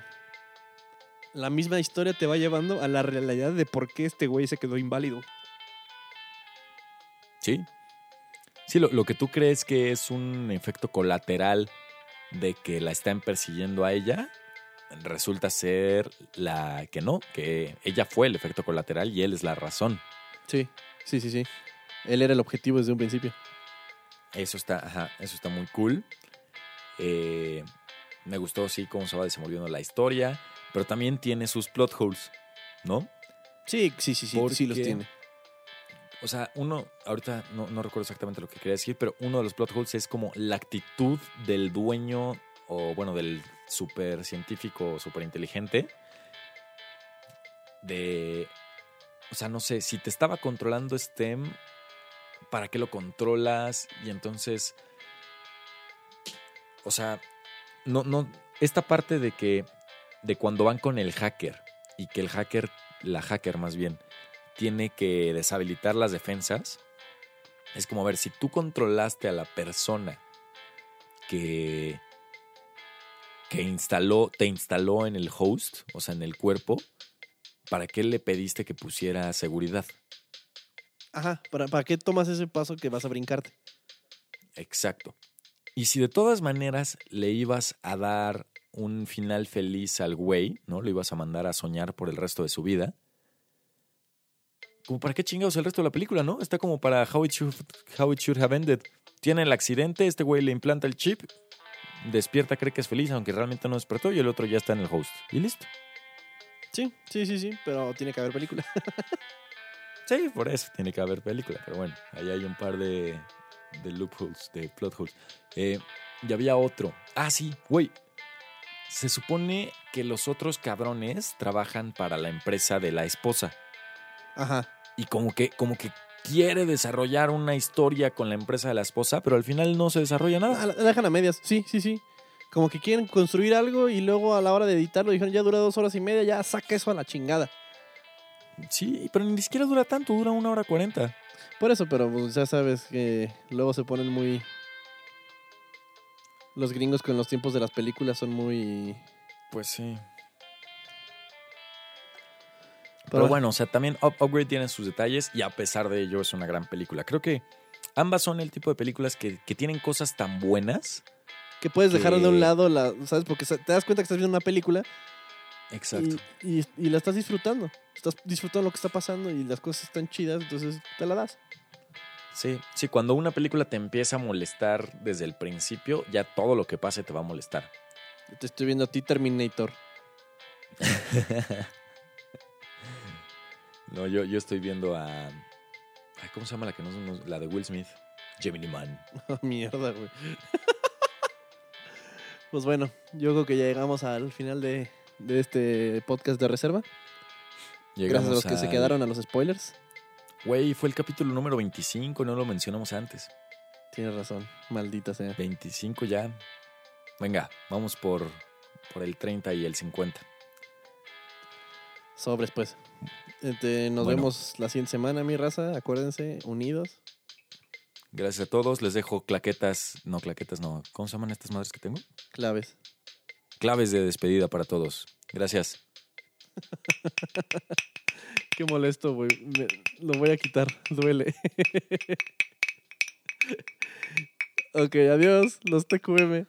la misma historia te va llevando a la realidad de por qué este güey se quedó inválido. Sí. Sí, lo, lo que tú crees que es un efecto colateral de que la están persiguiendo a ella, resulta ser la que no, que ella fue el efecto colateral y él es la razón. Sí, sí, sí, sí. Él era el objetivo desde un principio. Eso está, ajá, eso está muy cool. Eh, me gustó, sí, cómo se va desenvolviendo la historia, pero también tiene sus plot holes, ¿no? Sí, sí, sí, sí, sí los Porque- tiene. O sea, uno, ahorita no, no recuerdo exactamente lo que quería decir, pero uno de los plot holes es como la actitud del dueño o, bueno, del super científico, super inteligente. De, o sea, no sé, si te estaba controlando STEM, ¿para qué lo controlas? Y entonces, o sea, no, no, esta parte de que, de cuando van con el hacker y que el hacker, la hacker más bien, tiene que deshabilitar las defensas. Es como, ver, si tú controlaste a la persona que, que instaló, te instaló en el host, o sea, en el cuerpo, ¿para qué le pediste que pusiera seguridad? Ajá, ¿para, ¿para qué tomas ese paso que vas a brincarte? Exacto. Y si de todas maneras le ibas a dar un final feliz al güey, ¿no? Lo ibas a mandar a soñar por el resto de su vida. Como para qué chingados el resto de la película, ¿no? Está como para How It Should, how it should Have Ended. Tiene el accidente, este güey le implanta el chip, despierta, cree que es feliz, aunque realmente no despertó, y el otro ya está en el host. Y listo. Sí, sí, sí, sí, pero tiene que haber película. <laughs> Sí, por eso tiene que haber película. Pero bueno, ahí hay un par de, de loopholes, de plot holes. Eh, y había otro. Ah, sí, güey. Se supone que los otros cabrones trabajan para la empresa de la esposa. Ajá. Y como que, como que quiere desarrollar una historia con la empresa de la esposa, pero al final no se desarrolla Ah, nada. la la dejan a medias, sí, sí, sí. Como que quieren construir algo y luego a la hora de editarlo dijeron ya dura dos horas y media, ya saca eso a la chingada. Sí, pero ni siquiera dura tanto, dura una hora cuarenta. Por eso, pero pues, ya sabes que luego se ponen muy... Los gringos con los tiempos de las películas son muy... Pues sí. Pero bueno, o sea, también Up- Upgrade tiene sus detalles y a pesar de ello es una gran película. Creo que ambas son el tipo de películas que, que tienen cosas tan buenas. Que puedes dejar de que- un lado, la, ¿sabes? Porque te das cuenta que estás viendo una película Exacto. y, y- y la estás disfrutando. Estás disfrutando lo que está pasando y las cosas están chidas, entonces te la das. Sí, sí, cuando una película te empieza a molestar desde el principio, ya todo lo que pase te va a molestar. Yo Te estoy viendo a ti, Terminator. <laughs> No, yo, yo estoy viendo a. ay, ¿Cómo se llama la que no no- La de Will Smith. Gemini Man. Oh, <laughs> Mierda, güey. <laughs> pues bueno, yo creo que ya llegamos al final de, de este podcast de reserva. Gracias a los que se quedaron a los spoilers. Güey, fue el capítulo número 25, no lo mencionamos antes. Tienes razón, maldita sea. 25 ya. Venga, vamos por, por el 30 y el 50. Sobres, pues. Este, nos Bueno. vemos la siguiente semana, mi raza. Acuérdense, unidos. Gracias a todos. Les dejo claquetas. No, claquetas no. ¿Cómo se llaman estas madres que tengo? Claves. Claves de despedida para todos. Gracias. <laughs> Qué molesto, güey. Lo voy a quitar. <laughs> Duele. <laughs> ok, adiós. Los TQM.